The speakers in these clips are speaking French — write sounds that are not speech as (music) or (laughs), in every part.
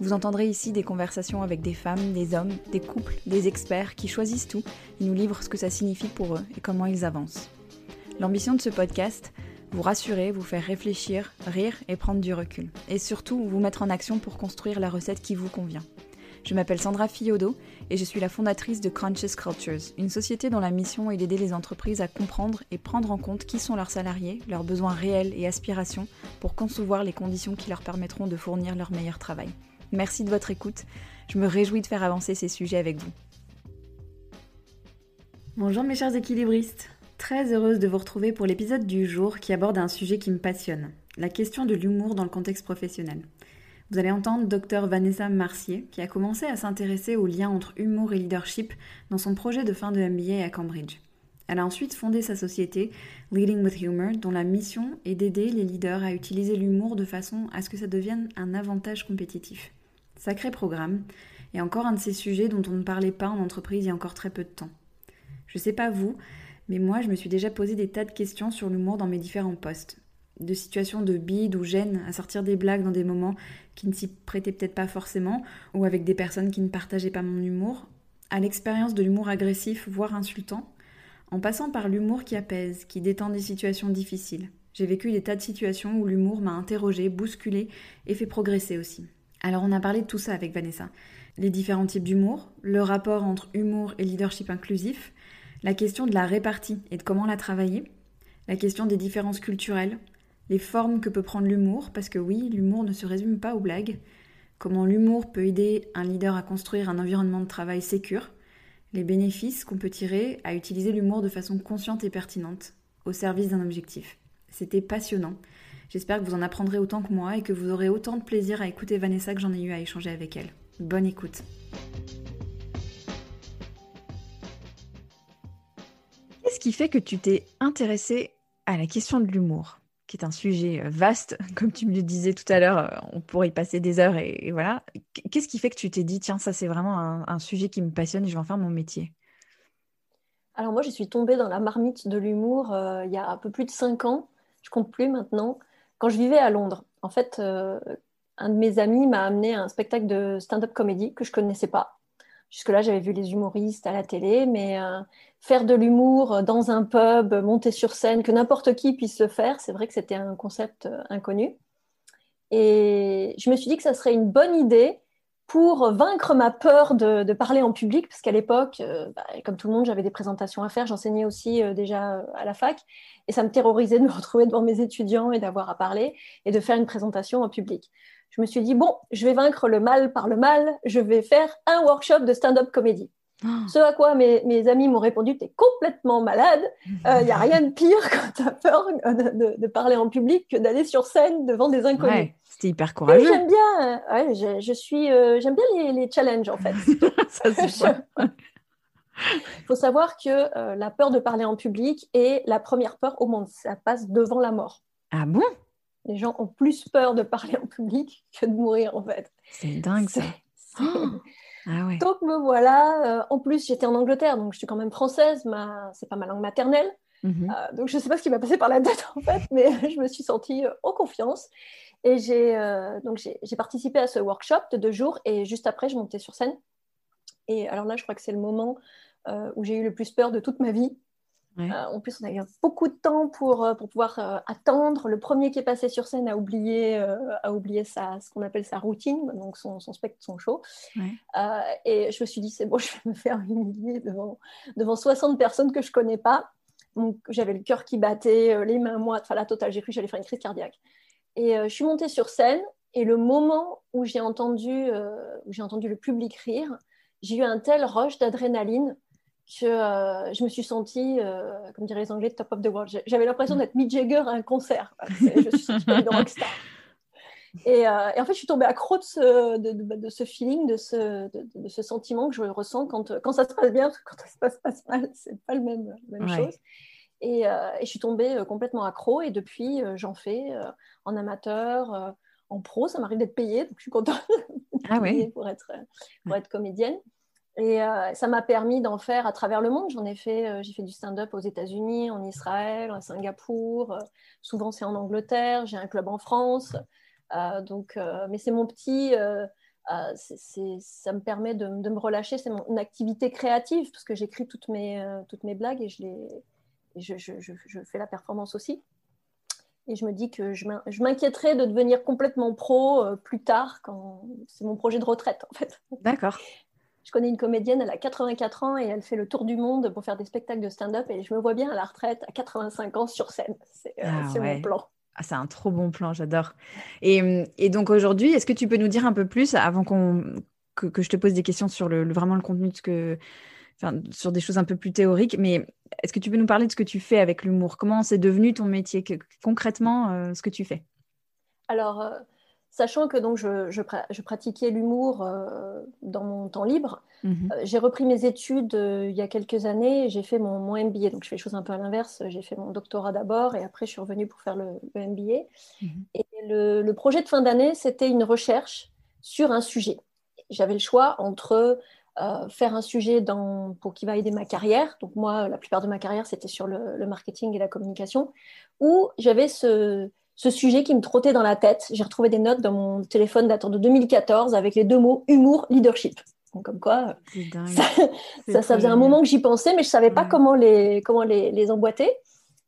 vous entendrez ici des conversations avec des femmes, des hommes, des couples, des experts qui choisissent tout et nous livrent ce que ça signifie pour eux et comment ils avancent. L'ambition de ce podcast, vous rassurer, vous faire réfléchir, rire et prendre du recul. Et surtout, vous mettre en action pour construire la recette qui vous convient. Je m'appelle Sandra Fiodo et je suis la fondatrice de Conscious Cultures, une société dont la mission est d'aider les entreprises à comprendre et prendre en compte qui sont leurs salariés, leurs besoins réels et aspirations pour concevoir les conditions qui leur permettront de fournir leur meilleur travail. Merci de votre écoute. Je me réjouis de faire avancer ces sujets avec vous. Bonjour mes chers équilibristes. Très heureuse de vous retrouver pour l'épisode du jour qui aborde un sujet qui me passionne, la question de l'humour dans le contexte professionnel. Vous allez entendre Dr Vanessa Marcier qui a commencé à s'intéresser au lien entre humour et leadership dans son projet de fin de MBA à Cambridge. Elle a ensuite fondé sa société Leading with Humor, dont la mission est d'aider les leaders à utiliser l'humour de façon à ce que ça devienne un avantage compétitif. Sacré programme, et encore un de ces sujets dont on ne parlait pas en entreprise il y a encore très peu de temps. Je sais pas vous, mais moi je me suis déjà posé des tas de questions sur l'humour dans mes différents postes. De situations de bide ou gêne à sortir des blagues dans des moments qui ne s'y prêtaient peut-être pas forcément, ou avec des personnes qui ne partageaient pas mon humour, à l'expérience de l'humour agressif, voire insultant, en passant par l'humour qui apaise, qui détend des situations difficiles. J'ai vécu des tas de situations où l'humour m'a interrogé, bousculé et fait progresser aussi. Alors on a parlé de tout ça avec Vanessa. Les différents types d'humour, le rapport entre humour et leadership inclusif, la question de la répartie et de comment la travailler, la question des différences culturelles, les formes que peut prendre l'humour, parce que oui, l'humour ne se résume pas aux blagues, comment l'humour peut aider un leader à construire un environnement de travail sécur, les bénéfices qu'on peut tirer à utiliser l'humour de façon consciente et pertinente, au service d'un objectif. C'était passionnant. J'espère que vous en apprendrez autant que moi et que vous aurez autant de plaisir à écouter Vanessa que j'en ai eu à échanger avec elle. Bonne écoute. Qu'est-ce qui fait que tu t'es intéressée à la question de l'humour, qui est un sujet euh, vaste, (laughs) comme tu me le disais tout à l'heure, euh, on pourrait y passer des heures et, voilà. Qu'est-ce qui fait que tu t'es dit, tiens, ça c'est vraiment un, sujet qui me passionne et je vais en faire mon métier? Alors moi, je suis tombée dans la marmite de l'humour euh, il y a un peu plus de cinq ans, je compte plus maintenant quand je vivais à Londres. En fait, euh, un de mes amis m'a amené à un spectacle de stand-up comédie que je connaissais pas. Jusque-là, j'avais vu les humoristes à la télé, mais euh, faire de l'humour dans un pub, monter sur scène, que n'importe qui puisse le faire, c'est vrai que c'était un concept euh, inconnu. Et je me suis dit que ça serait une bonne idée pour vaincre ma peur de, parler en public, parce qu'à l'époque, bah, comme tout le monde, j'avais des présentations à faire, j'enseignais aussi déjà à la fac, et ça me terrorisait de me (laughs) retrouver devant mes étudiants et d'avoir à parler et de faire une présentation en public. Je me suis dit, bon, je vais vaincre le mal par le mal, je vais faire un workshop de stand-up comédie. Oh. Ce à quoi mes, amis m'ont répondu, tu es complètement malade, il euh, n'y a rien de pire quand tu as peur de, parler en public que d'aller sur scène devant des inconnus. Ouais, C'était hyper courageux. J'aime bien, ouais, je, suis, euh, j'aime bien les, challenges en fait. (laughs) Ça, Il (laughs) faut savoir que euh, la peur de parler en public est la première peur au monde. Ça passe devant la mort. Ah bon? Les gens ont plus peur de parler en public que de mourir, en fait. C'est dingue, ça. Ah ouais. Donc me voilà. Euh, en plus, j'étais en Angleterre, donc je suis quand même française. Ma... C'est pas ma langue maternelle. Mhm. Euh, donc je ne sais pas ce qui m'a passé par la tête, en fait, mais (laughs) je me suis sentie en confiance. Et j'ai donc j'ai participé à ce workshop de deux jours. Et juste après, je montais sur scène. Et alors là, je crois que c'est le moment euh, où j'ai eu le plus peur de toute ma vie. Euh, en plus, on a eu beaucoup de temps pour, euh, pour pouvoir attendre. Le premier qui est passé sur scène a oublié, a oublié sa, ce qu'on appelle sa routine, donc son, son spectre, son show. et je me suis dit, c'est bon, (laughs) je vais me faire humilier devant, devant 60 personnes que je ne connais pas. Donc, j'avais le cœur qui battait, les mains moites, enfin la totale, j'ai cru que j'allais faire une crise cardiaque. Et je suis montée sur scène, et le moment où j'ai entendu, où j'ai entendu le public rire, j'ai eu un tel rush d'adrénaline que euh, je me suis sentie, euh, comme diraient les Anglais, top of the world. J'avais l'impression d'être Mick Jagger à un concert. Je suis une rockstar. (laughs) Et, en fait, je suis tombée accro de ce, de, ce feeling, de ce, de, ce sentiment que je ressens quand, quand ça se passe bien, quand ça se passe mal, (laughs) c'est pas le même, la même chose. Et, et, je suis tombée complètement accro et depuis, j'en fais en amateur, en pro. Ça m'arrive d'être payée, donc je suis contente ah (laughs) pour, être, pour être comédienne. Et euh, ça m'a permis d'en faire à travers le monde. J'en ai fait, euh, j'ai fait du stand-up aux États-Unis, en Israël, à Singapour. Euh, souvent, c'est en Angleterre. J'ai un club en France. donc, mais c'est mon petit. ça me permet de, me relâcher. C'est mon activité créative parce que j'écris toutes mes, toutes mes blagues et je, les, je, je, fais la performance aussi. Et je me dis que je m'inquiéterais de devenir complètement pro plus tard, quand c'est mon projet de retraite en fait. D'accord. Je connais une comédienne, elle a 84 ans et elle fait le tour du monde pour faire des spectacles de stand-up. Et je me vois bien à la retraite à 85 ans sur scène. C'est euh, ah mon plan. Ah, c'est un trop bon plan, j'adore. Et, et, donc aujourd'hui, est-ce que tu peux nous dire un peu plus, avant qu'on que, que, je te pose des questions sur le, vraiment le contenu de ce que, enfin, sur des choses un peu plus théoriques, mais est-ce que tu peux nous parler de ce que tu fais avec l'humour? Comment c'est devenu ton métier? Concrètement, euh, ce que tu fais? Alors, euh, Sachant que donc je, je, pratiquais l'humour euh, dans mon temps libre, mhm. euh, j'ai repris mes études euh, il y a quelques années. J'ai fait mon, mon, MBA, donc je fais les choses un peu à l'inverse. J'ai fait mon doctorat d'abord et après je suis revenue pour faire le, MBA. Mhm. Et le, le, projet de fin d'année, c'était une recherche sur un sujet. J'avais le choix entre faire un sujet dans, pour qui va aider ma carrière. Donc moi, la plupart de ma carrière, c'était sur le, le marketing et la communication, ou j'avais ce ce sujet qui me trottait dans la tête. J'ai retrouvé des notes dans mon téléphone datant de 2014 avec les deux mots humour, leadership. Donc, comme quoi, ça, ça, faisait un moment que j'y pensais, mais je ne savais pas comment, les, comment les, les emboîter.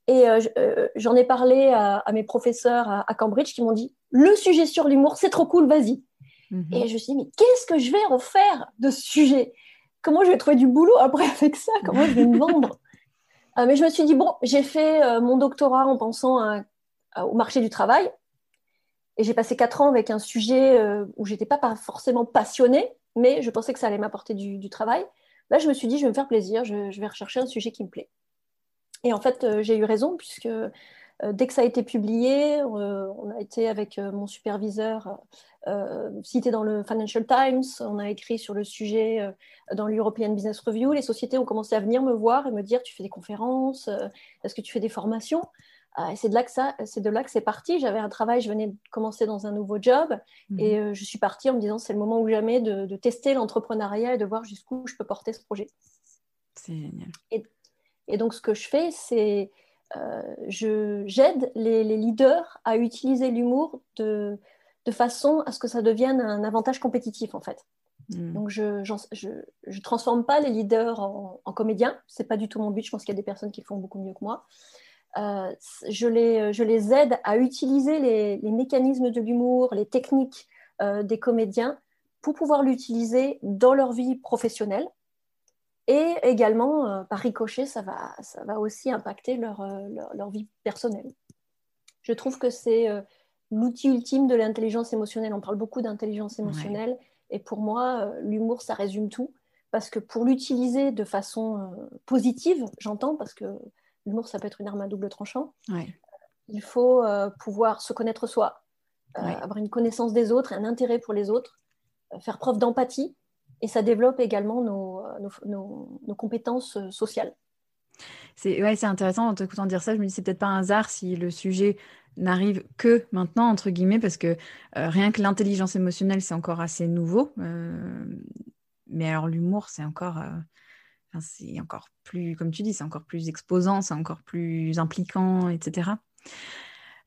Et euh, euh, j'en ai parlé à, mes professeurs à, Cambridge qui m'ont dit le sujet sur l'humour, c'est trop cool, vas-y. Mhm. Et je me suis dit mais qu'est-ce que je vais en faire de ce sujet? Comment je vais trouver du boulot après avec ça? Comment je vais me vendre? Euh, (laughs) Mais je me suis dit bon, j'ai fait mon doctorat en pensant à euh, au marché du travail. Et j'ai passé quatre ans avec un sujet euh, où j'étais pas, forcément passionnée, mais je pensais que ça allait m'apporter du, travail. Là, je me suis dit, je vais me faire plaisir, je, vais rechercher un sujet qui me plaît. Et en fait, euh, j'ai eu raison, puisque dès que ça a été publié, on a été avec mon superviseur cité dans le Financial Times, on a écrit sur le sujet dans l'European Business Review. Les sociétés ont commencé à venir me voir et me dire, tu fais des conférences, est-ce que tu fais des formations? C'est de là que ça, c'est de là que c'est parti. J'avais un travail, je venais de commencer dans un nouveau job mhm. et euh, je suis partie en me disant c'est le moment ou jamais de, tester l'entrepreneuriat et de voir jusqu'où je peux porter ce projet. C'est génial. Et, donc ce que je fais, c'est euh, je j'aide les, leaders à utiliser l'humour de, de façon à ce que ça devienne un avantage compétitif en fait. Mhm. Donc je ne transforme pas les leaders en, en comédiens, c'est pas du tout mon but. Je pense qu'il y a des personnes qui font beaucoup mieux que moi. Euh, je, les, je, les, aide à utiliser les, mécanismes de l'humour, les techniques euh, des comédiens pour pouvoir l'utiliser dans leur vie professionnelle. Et également, euh, par ricochet, ça va, ça va aussi impacter leur, leur, vie personnelle. Je trouve que c'est l'outil ultime de l'intelligence émotionnelle. On parle beaucoup d'intelligence émotionnelle. Et pour moi, l'humour, ça résume tout. Parce que pour l'utiliser de façon positive, j'entends, parce que l'humour, ça peut être une arme à double tranchant. Il faut euh, pouvoir se connaître soi, euh, avoir une connaissance des autres, un intérêt pour les autres, euh, faire preuve d'empathie, et ça développe également nos, compétences sociales. C'est ouais, intéressant en t'écoutant dire ça. Je me dis c'est peut-être pas un hasard si le sujet n'arrive que maintenant entre guillemets parce que rien que l'intelligence émotionnelle c'est encore assez nouveau. mais alors l'humour c'est encore c'est encore plus, comme tu dis, c'est encore plus exposant, c'est encore plus impliquant, etc.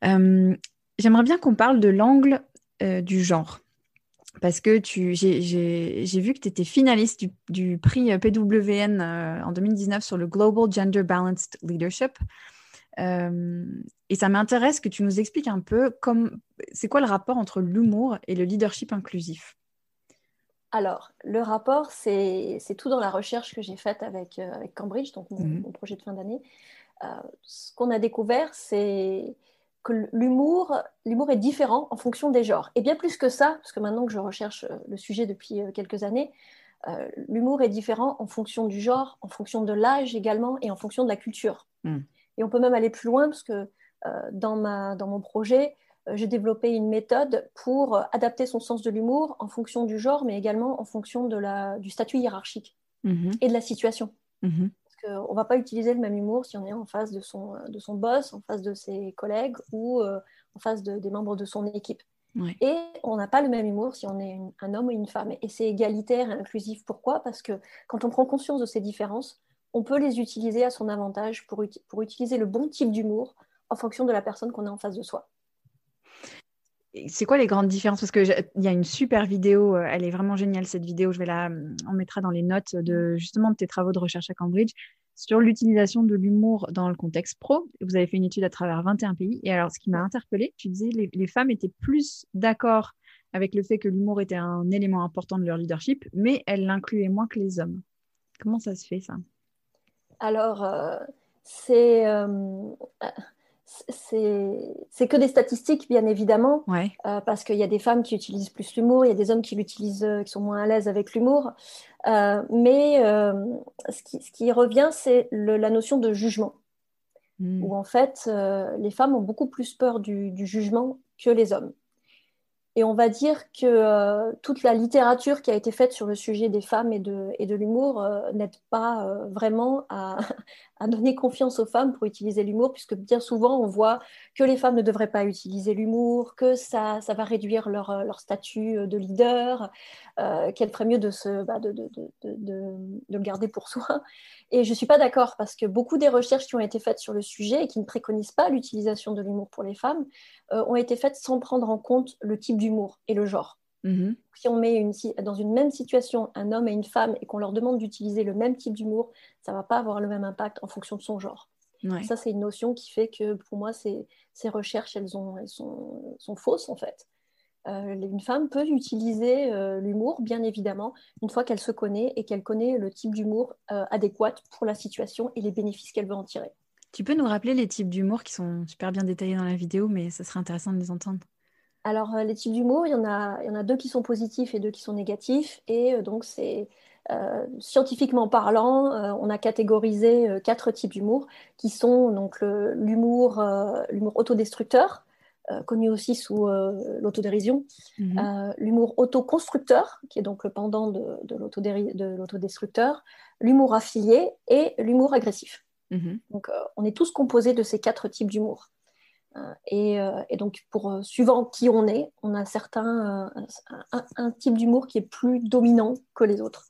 Euh, j'aimerais bien qu'on parle de l'angle euh, du genre. Parce que j'ai vu que tu étais finaliste du, prix PWN euh, en 2019 sur le Global Gender Balanced Leadership. et ça m'intéresse que tu nous expliques un peu c'est quoi le rapport entre l'humour et le leadership inclusif? Alors, le rapport, c'est tout dans la recherche que j'ai faite avec, euh, avec, Cambridge, donc mon, mhm. projet de fin d'année. Euh, ce qu'on a découvert, c'est que l'humour est différent en fonction des genres. Et bien plus que ça, parce que maintenant que je recherche euh, le sujet depuis quelques années, l'humour est différent en fonction du genre, en fonction de l'âge également, et en fonction de la culture. Mhm. Et on peut même aller plus loin, parce que dans, ma, dans mon projet, j'ai développé une méthode pour adapter son sens de l'humour en fonction du genre, mais également en fonction de la, du statut hiérarchique mhm. et de la situation. Mhm. On ne va pas utiliser le même humour si on est en face de son, de son boss, en face de ses collègues ou en face des membres de son équipe. Et on n'a pas le même humour si on est un homme ou une femme. Et c'est égalitaire et inclusif. Pourquoi? Parce que quand on prend conscience de ces différences, on peut les utiliser à son avantage pour, pour utiliser le bon type d'humour en fonction de la personne qu'on a en face de soi. C'est quoi les grandes différences? Parce qu'il y a une super vidéo, euh, elle est vraiment géniale cette vidéo, je vais la, on mettra dans les notes de justement de tes travaux de recherche à Cambridge sur l'utilisation de l'humour dans le contexte pro. Vous avez fait une étude à travers 21 pays. Et alors, ce qui m'a interpellée, tu disais les, les femmes étaient plus d'accord avec le fait que l'humour était un élément important de leur leadership, mais elles l'incluaient moins que les hommes. Comment ça se fait, ça? Alors, euh, c'est... Euh, c'est que des statistiques, bien évidemment, euh, parce qu'il y a des femmes qui utilisent plus l'humour, il y a des hommes qui l'utilisent, euh, qui sont moins à l'aise avec l'humour. Euh, mais ce qui, ce, qui, revient, c'est la notion de jugement, hmm. où en fait, les femmes ont beaucoup plus peur du, du, jugement que les hommes. Et on va dire que toute la littérature qui a été faite sur le sujet des femmes et de, et de l'humour n'aide pas vraiment à, à donner confiance aux femmes pour utiliser l'humour, puisque bien souvent on voit que les femmes ne devraient pas utiliser l'humour, que ça, va réduire leur, euh, leur statut euh, de leader, euh, qu'elle ferait mieux de, se, bah, de, de, de, le garder pour soi. Et je ne suis pas d'accord, parce que beaucoup des recherches qui ont été faites sur le sujet et qui ne préconisent pas l'utilisation de l'humour pour les femmes ont été faites sans prendre en compte le type d'humour et le genre. Mhm. Si on met une, dans une même situation un homme et une femme et qu'on leur demande d'utiliser le même type d'humour, ça ne va pas avoir le même impact en fonction de son genre. Ça, c'est une notion qui fait que pour moi, ces, ces recherches, elles, ont, elles sont, sont, fausses en fait. Euh, une femme peut utiliser euh, l'humour, bien évidemment, une fois qu'elle se connaît et qu'elle connaît le type d'humour euh, adéquat pour la situation et les bénéfices qu'elle veut en tirer. Tu peux nous rappeler les types d'humour qui sont super bien détaillés dans la vidéo, mais ça serait intéressant de les entendre. Alors, euh, les types d'humour, il, y en a, il y en a deux qui sont positifs et deux qui sont négatifs. Et euh, donc, c'est euh, scientifiquement parlant, on a catégorisé quatre types d'humour qui sont donc l'humour l'humour autodestructeur, connu aussi sous l'autodérision, mhm. l'humour autoconstructeur, qui est donc le pendant de, de l'autodestructeur, l'humour affilié et l'humour agressif. Mhm. Donc, on est tous composés de ces quatre types d'humour. Euh, euh, et, donc, pour euh, suivant qui on est, on a certains, un, type d'humour qui est plus dominant que les autres.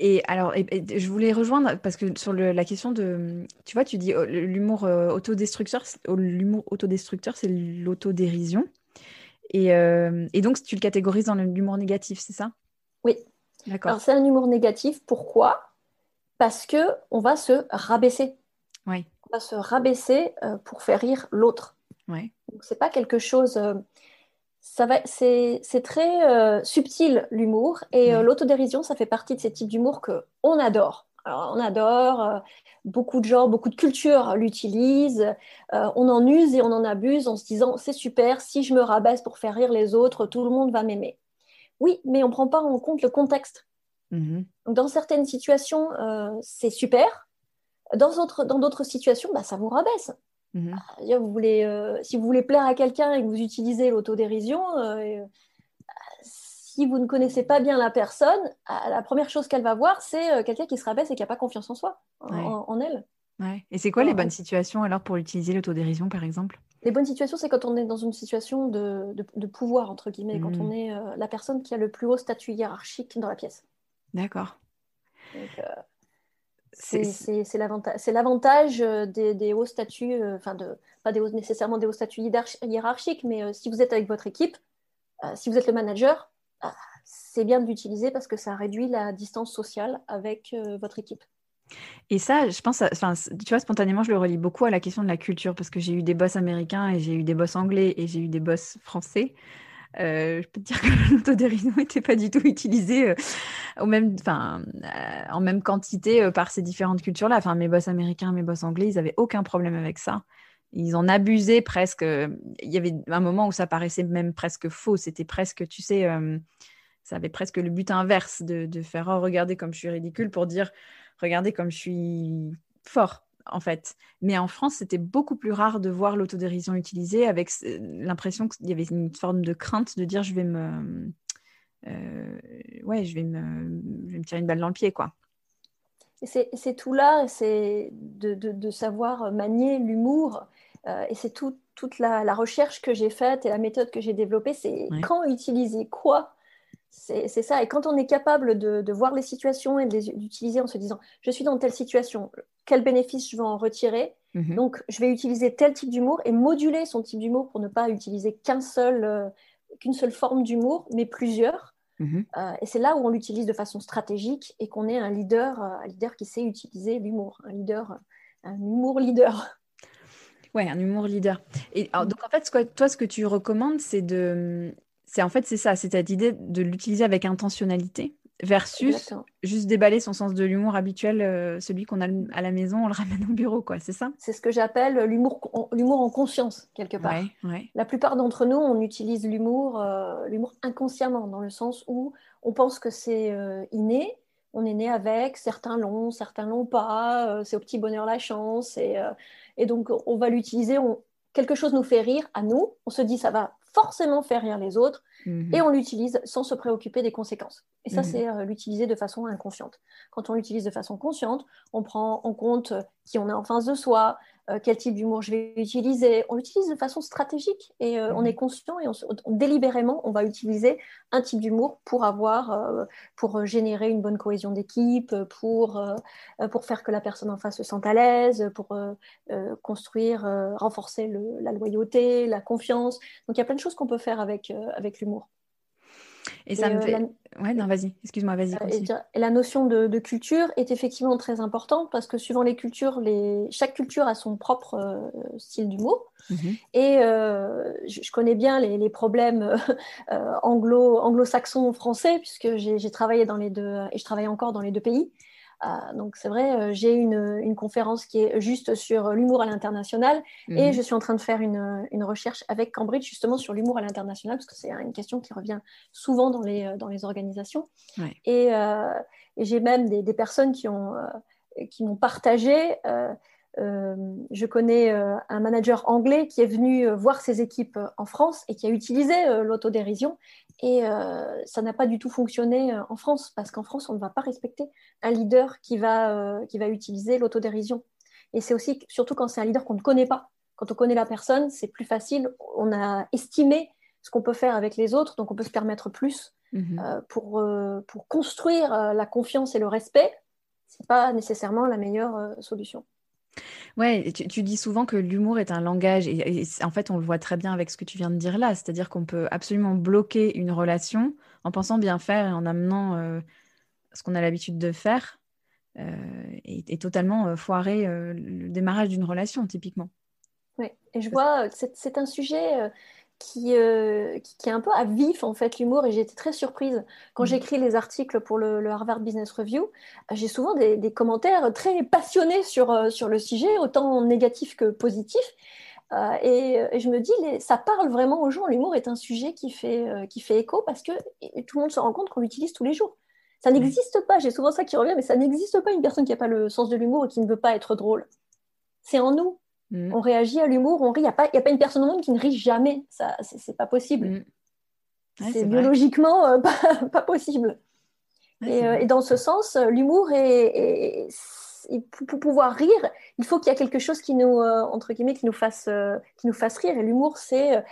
Et alors, je voulais rejoindre parce que sur la question de, tu vois, tu dis oh, l'humour autodestructeur, oh, l'humour autodestructeur, c'est l'autodérision. Et, et, donc, tu le catégorises dans l'humour négatif, c'est ça? Oui. D'accord. Alors, c'est un humour négatif. Pourquoi? Parce que on va se rabaisser. Oui se rabaisser euh, pour faire rire l'autre. Ouais. c'est pas quelque chose. Euh, ça va, c'est, très euh, subtil l'humour et l'autodérision, ça fait partie de ces types d'humour que on adore. Alors, on adore. beaucoup de gens, beaucoup de cultures l'utilisent. on en use et on en abuse en se disant c'est super. Si je me rabaisse pour faire rire les autres, tout le monde va m'aimer. Oui, mais on prend pas en compte le contexte. Mm-hmm. Dans certaines situations, c'est super. Dans d'autres dans situations, bah, ça vous rabaisse. Mhm. Vous voulez, euh, si vous voulez plaire à quelqu'un et que vous utilisez l'autodérision, euh, si vous ne connaissez pas bien la personne, ah, la première chose qu'elle va voir, c'est euh, quelqu'un qui se rabaisse et qui n'a pas confiance en soi, en, elle. Et c'est quoi les bonnes situations alors pour utiliser l'autodérision, par exemple? Les bonnes situations, c'est quand on est dans une situation de, de, pouvoir, entre guillemets, quand on mhm. est la personne qui a le plus haut statut hiérarchique dans la pièce. D'accord. C'est l'avantage euh, des, hauts statuts, euh, enfin, de, pas des hauts, nécessairement des hauts statuts hiérarchiques, mais euh, si vous êtes avec votre équipe, si vous êtes le manager, c'est bien de l'utiliser parce que ça réduit la distance sociale avec votre équipe. Et ça, je pense, enfin, tu vois, spontanément, je le relie beaucoup à la question de la culture parce que j'ai eu des boss américains et j'ai eu des boss anglais et j'ai eu des boss français. Euh, je peux te dire que (laughs) l'autodérision n'était pas du tout utilisée euh, euh, en même quantité par ces différentes cultures-là. Enfin, mes boss américains, mes boss anglais, ils n'avaient aucun problème avec ça. Ils en abusaient presque. Il y avait un moment où ça paraissait même presque faux. C'était presque, tu sais, ça avait presque le but inverse de, faire oh, regardez comme je suis ridicule pour dire regardez comme je suis fort. En fait. Mais en France, c'était beaucoup plus rare de voir l'autodérision utilisée avec l'impression qu'il y avait une forme de crainte de dire je vais me, euh, ouais, je vais, me, je vais me tirer une balle dans le pied, quoi. C'est tout là, c'est de, de, de, savoir manier l'humour. Euh, et c'est tout, toute la, la, recherche que j'ai faite et la méthode que j'ai développée, c'est quand utiliser quoi c'est ça. Et quand on est capable de, de voir les situations et d'utiliser en se disant, je suis dans telle situation, quel bénéfice je vais en retirer? Mhm. Donc, je vais utiliser tel type d'humour et moduler son type d'humour pour ne pas utiliser qu'un seul, euh, qu'une seule forme d'humour, mais plusieurs. Mhm. Euh, et c'est là où on l'utilise de façon stratégique et qu'on est un leader, euh, un leader qui sait utiliser l'humour, un leader, un humour leader. Ouais, un humour leader. Et donc en fait, toi, ce que tu recommandes, c'est de, c'est en fait c'est ça, c'est cette idée de l'utiliser avec intentionnalité versus juste déballer son sens de l'humour habituel, euh, celui qu'on a à la maison, on le (laughs) ramène au bureau, quoi. C'est ça? C'est ce que j'appelle l'humour, l'humour en conscience quelque part. La plupart d'entre nous, on utilise l'humour, euh, l'humour inconsciemment, dans le sens où on pense que c'est euh, inné. On est né avec, certains l'ont, certains l'ont pas. c'est au petit bonheur la chance, et, et donc on va l'utiliser. quelque chose nous fait rire à nous. On se dit ça va forcément faire rire les autres et mhm. on l'utilise sans se préoccuper des conséquences. Et ça, mhm. c'est euh, l'utiliser de façon inconsciente. Quand on l'utilise de façon consciente, on prend en compte qui on est en face de soi, quel type d'humour je vais utiliser. On l'utilise de façon stratégique et on mhm. est conscient et délibérément, on va utiliser un type d'humour pour avoir, pour générer une bonne cohésion d'équipe, pour, pour faire que la personne en face se sente à l'aise, pour construire, renforcer la loyauté, la confiance. Donc il y a plein de choses qu'on peut faire avec, avec l'humour. Et ça me euh, fait. Ouais, non, vas-y, excuse-moi, vas-y. Euh, et, la notion de, culture est effectivement très importante parce que suivant les cultures, les... chaque culture a son propre euh, style d'humour. Mhm. Et je, connais bien les, problèmes anglo, anglo-saxons français puisque j'ai travaillé dans les deux et je travaille encore dans les deux pays. Ah, donc c'est vrai, euh, j'ai une, une, conférence qui est juste sur l'humour à l'international et mhm. je suis en train de faire une, une, recherche avec Cambridge justement sur l'humour à l'international parce que c'est une question qui revient souvent dans les, euh, dans les organisations. Et, euh, et j'ai même des, des, personnes qui ont qui m'ont partagé euh, je connais euh, un manager anglais qui est venu euh, voir ses équipes en France et qui a utilisé l'autodérision. Et ça n'a pas du tout fonctionné en France parce qu'en France, on ne va pas respecter un leader qui va, qui va utiliser l'autodérision. Et c'est aussi, surtout quand c'est un leader qu'on ne connaît pas. Quand on connaît la personne, c'est plus facile. On a estimé ce qu'on peut faire avec les autres, donc on peut se permettre plus mhm. pour, pour construire la confiance et le respect. Ce n'est pas nécessairement la meilleure solution. Ouais, tu, dis souvent que l'humour est un langage, et, en fait, on le voit très bien avec ce que tu viens de dire là, c'est-à-dire qu'on peut absolument bloquer une relation en pensant bien faire et en amenant euh, ce qu'on a l'habitude de faire, euh, et, totalement euh, foirer le démarrage d'une relation, typiquement. Oui, et je vois que c'est un sujet euh, qui, qui, est un peu à vif en fait l'humour et j'ai été très surprise. Quand mm. j'écris les articles pour le, Harvard Business Review j'ai souvent des, commentaires très passionnés sur, euh, sur le sujet autant négatifs que positifs. Euh, et, je me dis ça parle vraiment aux gens. L'humour est un sujet qui fait, qui fait écho parce que tout le monde se rend compte qu'on l'utilise tous les jours. Ça mm. n'existe pas. J'ai souvent ça qui revient mais ça n'existe pas une personne qui n'a pas le sens de l'humour et qui ne veut pas être drôle. C'est en nous Mm. On réagit à l'humour, on rit. Il n'y a, pas, a pas une personne au monde qui ne rit jamais. Ça, c'est pas possible. Mm. c'est biologiquement euh, (laughs) pas, possible. Euh, et, dans ce sens, l'humour est, pour pouvoir rire, il faut qu'il y ait quelque chose qui nous, euh, entre guillemets, qui nous fasse, qui nous fasse rire. Et l'humour, c'est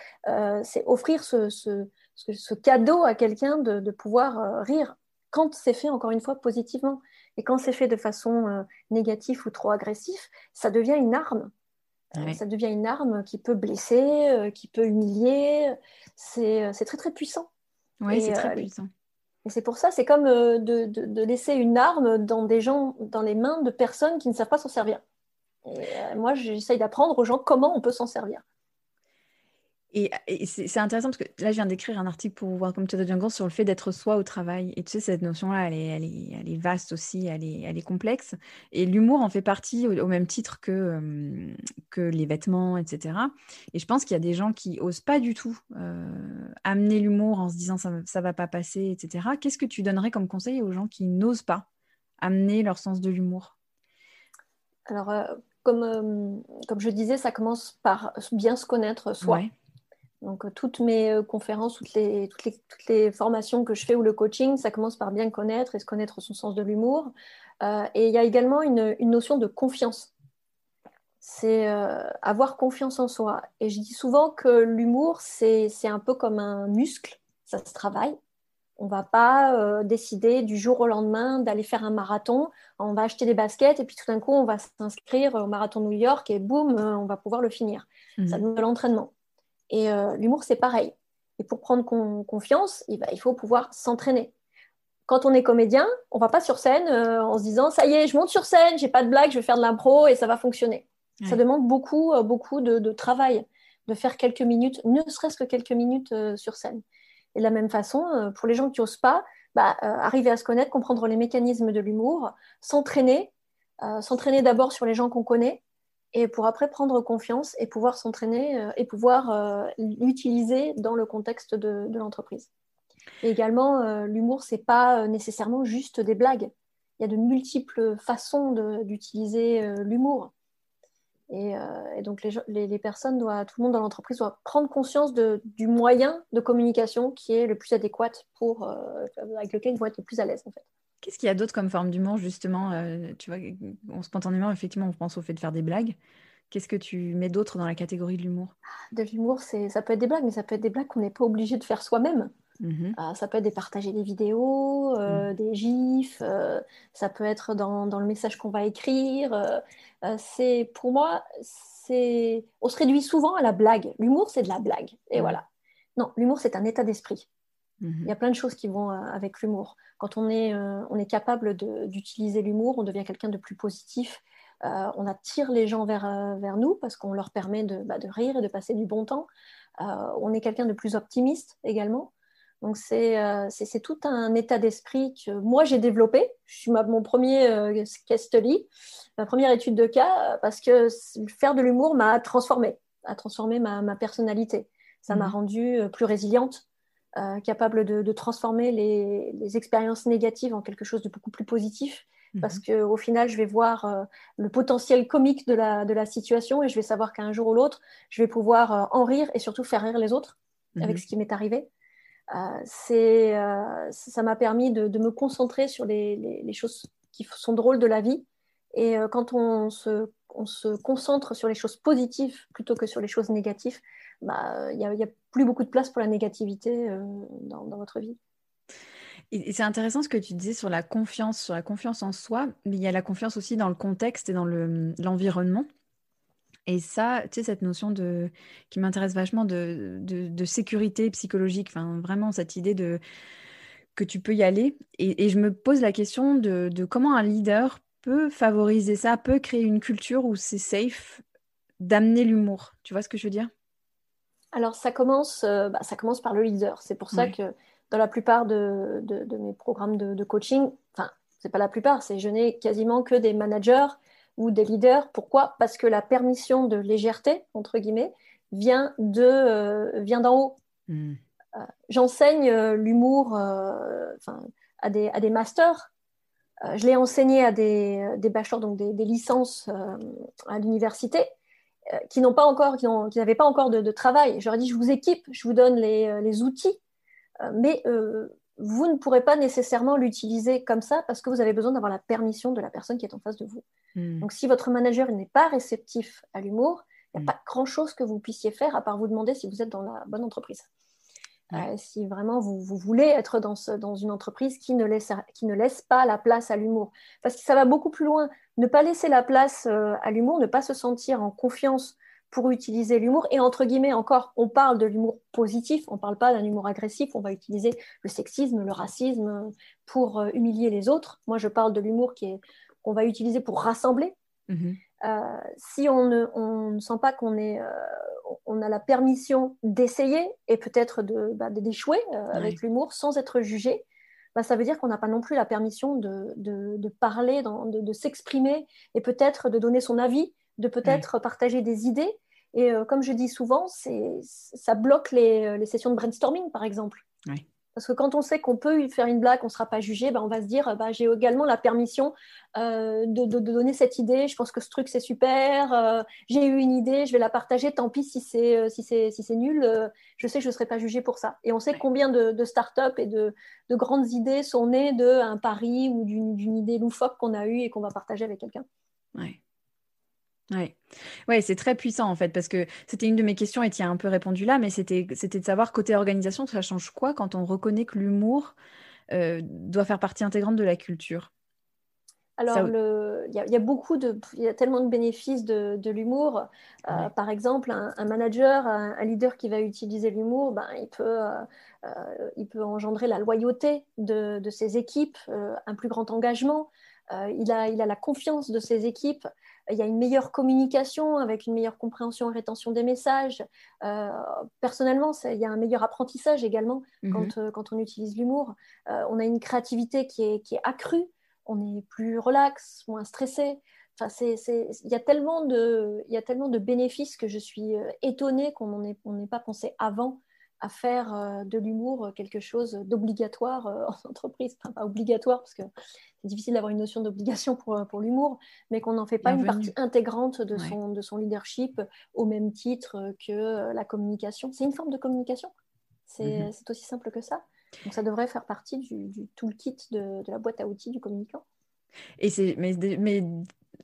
offrir ce, ce, cadeau à quelqu'un de, de, pouvoir rire quand c'est fait, encore une fois, positivement. Et quand c'est fait de façon négative ou trop agressive, ça devient une arme. Euh, ça devient une arme qui peut blesser, euh, qui peut humilier. C'est euh, très très puissant. Oui, c'est très puissant. Et c'est pour ça, c'est comme de, de, laisser une arme dans des gens, dans les mains de personnes qui ne savent pas s'en servir. Et moi, j'essaye d'apprendre aux gens comment on peut s'en servir. Et, c'est intéressant parce que là, je viens d'écrire un article pour Welcome to the Jungle sur le fait d'être soi au travail. Et tu sais, cette notion-là, elle est, elle, est, elle est, vaste aussi, elle est, elle est complexe. Et l'humour en fait partie au, même titre que, euh, que les vêtements, etc. Et je pense qu'il y a des gens qui osent pas du tout euh, amener l'humour en se disant ça, ça va pas passer, etc. Qu'est-ce que tu donnerais comme conseil aux gens qui n'osent pas amener leur sens de l'humour? Alors, euh, comme, comme je disais, ça commence par bien se connaître soi. Donc, toutes mes conférences, toutes les, toutes, les, toutes les, formations que je fais ou le coaching, ça commence par bien connaître et se connaître son sens de l'humour. et il y a également une, une notion de confiance c'est euh, avoir confiance en soi. Et je dis souvent que l'humour, c'est un peu comme un muscle, ça se travaille. On ne va pas euh, décider du jour au lendemain d'aller faire un marathon, on va acheter des baskets et puis tout d'un coup, on va s'inscrire au marathon New York et boum, euh, on va pouvoir le finir. Mmh. Ça demande de l'entraînement. Et l'humour, c'est pareil. Et pour prendre confiance, il, il faut pouvoir s'entraîner quand on est comédien, on va pas sur scène en se disant ça y est, je monte sur scène, j'ai pas de blague, je vais faire de l'impro et ça va fonctionner. Ça demande beaucoup, euh, beaucoup de, travail, de faire quelques minutes, ne serait-ce que quelques minutes euh, sur scène. Et de la même façon, euh, pour les gens qui n'osent pas, bah, arriver à se connaître, comprendre les mécanismes de l'humour, s'entraîner, s'entraîner d'abord sur les gens qu'on connaît, et pour après prendre confiance et pouvoir s'entraîner et pouvoir l'utiliser dans le contexte de, l'entreprise. Et également, l'humour, c'est pas nécessairement juste des blagues. Il y a de multiples façons d'utiliser l'humour. Euh, et, donc, les, personnes tout le monde dans l'entreprise doit prendre conscience du moyen de communication qui est le plus adéquat pour, euh, avec lequel ils vont être le plus à l'aise, en fait. Qu'est-ce qu'il y a d'autre comme forme d'humour, justement euh, Tu vois, on, spontanément, effectivement, on pense au fait de faire des blagues. Qu'est-ce que tu mets d'autre dans la catégorie de l'humour? De l'humour, ça peut être des blagues, mais ça peut être des blagues qu'on n'est pas obligé de faire soi-même. Mmh ça peut être des partager des vidéos, mmh. des gifs, ça peut être dans, dans le message qu'on va écrire, euh, c'est pour moi, c'est on se réduit souvent à la blague. L'humour, c'est de la blague. Et voilà. Non, l'humour, c'est un état d'esprit. Mhm. Il y a plein de choses qui vont euh, avec l'humour. Quand on est, euh, on est capable d'utiliser l'humour, on devient quelqu'un de plus positif. on attire les gens vers, vers nous parce qu'on leur permet de, bah, de, rire et de passer du bon temps. on est quelqu'un de plus optimiste également. Donc euh, c'est tout un état d'esprit que moi j'ai développé. Je suis mon premier euh, case study, ma première étude de cas, parce que faire de l'humour m'a transformé, a transformé ma, ma personnalité. Ça m'a mhm. rendue euh, plus résiliente, capable de, transformer les, les, expériences négatives en quelque chose de beaucoup plus positif. Parce mhm. qu'au final, je vais voir le potentiel comique de la, de la situation et je vais savoir qu'un jour ou l'autre, je vais pouvoir en rire et surtout faire rire les autres avec mhm. ce qui m'est arrivé. Euh, euh, ça m'a permis de, me concentrer sur les, choses qui sont drôles de la vie. Et euh, quand on se, concentre sur les choses positives plutôt que sur les choses négatives, bah, il n'y a, plus beaucoup de place pour la négativité dans, votre vie. C'est intéressant ce que tu disais sur la confiance, sur la confiance en soi, mais il y a la confiance aussi dans le contexte et dans l'environnement. Et ça, tu sais, cette notion de, qui m'intéresse vachement de, sécurité psychologique, enfin, vraiment cette idée de que tu peux y aller. Et, et je me pose la question de, de, comment un leader peut favoriser ça, peut créer une culture où c'est safe d'amener l'humour. Tu vois ce que je veux dire? Alors, ça commence, euh, bah, ça commence par le leader. C'est pour ça que dans la plupart de, de mes programmes de, coaching, enfin, c'est pas la plupart, c'est je n'ai quasiment que des managers ou des leaders. Pourquoi? Parce que la permission de légèreté, entre guillemets, vient de euh, vient d'en haut. Hmm. Euh, j'enseigne l'humour à, des, à des masters. je l'ai enseigné à des, des bachelors, donc des, des licences à l'université, qui n'ont pas encore, qui n'avaient pas encore de, de, travail. Je leur ai dit, je vous équipe, je vous donne les, les outils, mais vous ne pourrez pas nécessairement l'utiliser comme ça parce que vous avez besoin d'avoir la permission de la personne qui est en face de vous. Hmm. Donc, si votre manager n'est pas réceptif à l'humour, il n'y a hmm. pas grand-chose que vous puissiez faire à part vous demander si vous êtes dans la bonne entreprise. Euh, si vraiment vous, voulez être dans, dans, une entreprise qui ne, laisse, qui ne laisse pas la place à l'humour. Parce que ça va beaucoup plus loin. Ne pas laisser la place euh, à l'humour, ne pas se sentir en confiance pour utiliser l'humour. Et entre guillemets, encore, on parle de l'humour positif, on ne parle pas d'un humour agressif, on va utiliser le sexisme, le racisme pour euh, humilier les autres. Moi, je parle de l'humour qu'on va utiliser pour rassembler. Mhm. Euh, si on ne, on ne, sent pas qu'on est, euh, on a la permission d'essayer et peut-être bah, d'échouer avec l'humour sans être jugé, bah, ça veut dire qu'on n'a pas non plus la permission de, de, de parler, de, de s'exprimer et peut-être de donner son avis de peut-être partager des idées. Et euh, comme je dis souvent, ça bloque les, euh, les, sessions de brainstorming, par exemple. Parce que quand on sait qu'on peut faire une blague, on ne sera pas jugé, ben on va se dire bah, j'ai également la permission euh, de, donner cette idée. Je pense que ce truc c'est super. Euh, j'ai eu une idée, je vais la partager. Tant pis si c'est euh, si si nul. je sais que je ne serai pas jugé pour ça. Et on sait combien de, de start-up et de, grandes idées sont nées d'un pari ou d'une idée loufoque qu'on a eue et qu'on va partager avec quelqu'un. Ouais. Oui, ouais, c'est très puissant en fait, parce que c'était une de mes questions et tu as un peu répondu là, mais c'était de savoir côté organisation, ça change quoi quand on reconnaît que l'humour euh, doit faire partie intégrante de la culture? Alors, il y, a beaucoup de, il y a tellement de bénéfices de, l'humour. Euh, par exemple, un, manager, un, leader qui va utiliser l'humour, ben, il, peut, euh, il peut engendrer la loyauté de, de ses équipes, un plus grand engagement. il, a, il a la confiance de ses équipes il y a une meilleure communication avec une meilleure compréhension et rétention des messages. Euh, personnellement, il y a un meilleur apprentissage également mhm. euh, quand, on utilise l'humour. Euh, on a une créativité qui est, qui est, accrue, on est plus relax, moins stressé. Enfin, il, y a tellement de, il y a tellement de bénéfices que je suis étonnée qu'on n'ait pas pensé avant à faire de l'humour quelque chose d'obligatoire (laughs) en entreprise. Enfin, pas obligatoire, parce que c'est difficile d'avoir une notion d'obligation pour, euh, pour l'humour, mais qu'on n'en fait pas une partie intégrante de, son, de son leadership au même titre que euh, la communication. C'est une forme de communication. C'est mhm. aussi simple que ça. Donc ça devrait faire partie du, du toolkit de, de, la boîte à outils du communicant. Et c'est, mais, mais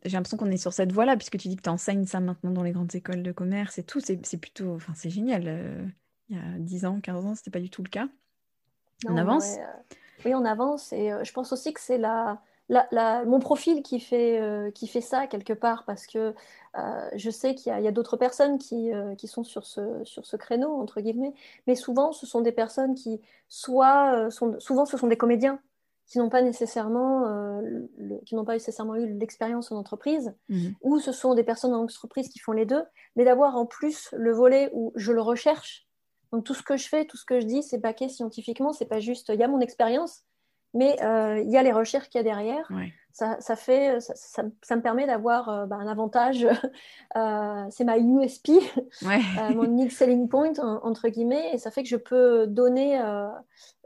j'ai l'impression qu'on est sur cette voie-là, puisque tu dis que tu enseignes ça maintenant dans les grandes écoles de commerce et tout. C'est, plutôt, enfin, c'est génial. Euh, il y a 10 ans, 15 ans, ce n'était pas du tout le cas. on avance? oui, on avance. Et euh, je pense aussi que c'est la, mon profil qui fait, euh, qui fait ça quelque part, parce que euh, je sais qu'il y a, d'autres personnes qui, qui, sont sur ce, sur ce créneau, entre guillemets, mais souvent, ce sont des personnes qui, soit, sont, souvent, ce sont des comédiens qui n'ont pas nécessairement, qui n'ont pas nécessairement eu l'expérience en entreprise, mmh ou ce sont des personnes en entreprise qui font les deux, mais d'avoir en plus le volet où je le recherche, donc tout ce que je fais, tout ce que je dis, c'est baqué scientifiquement. C'est pas juste, il y a mon expérience, mais euh, il y a les recherches qu'il y a derrière. Ça, fait, ça, me permet d'avoir euh, bah, un avantage. (laughs) Euh, c'est ma USP, (laughs) mon unique selling point entre guillemets, et ça fait que je peux donner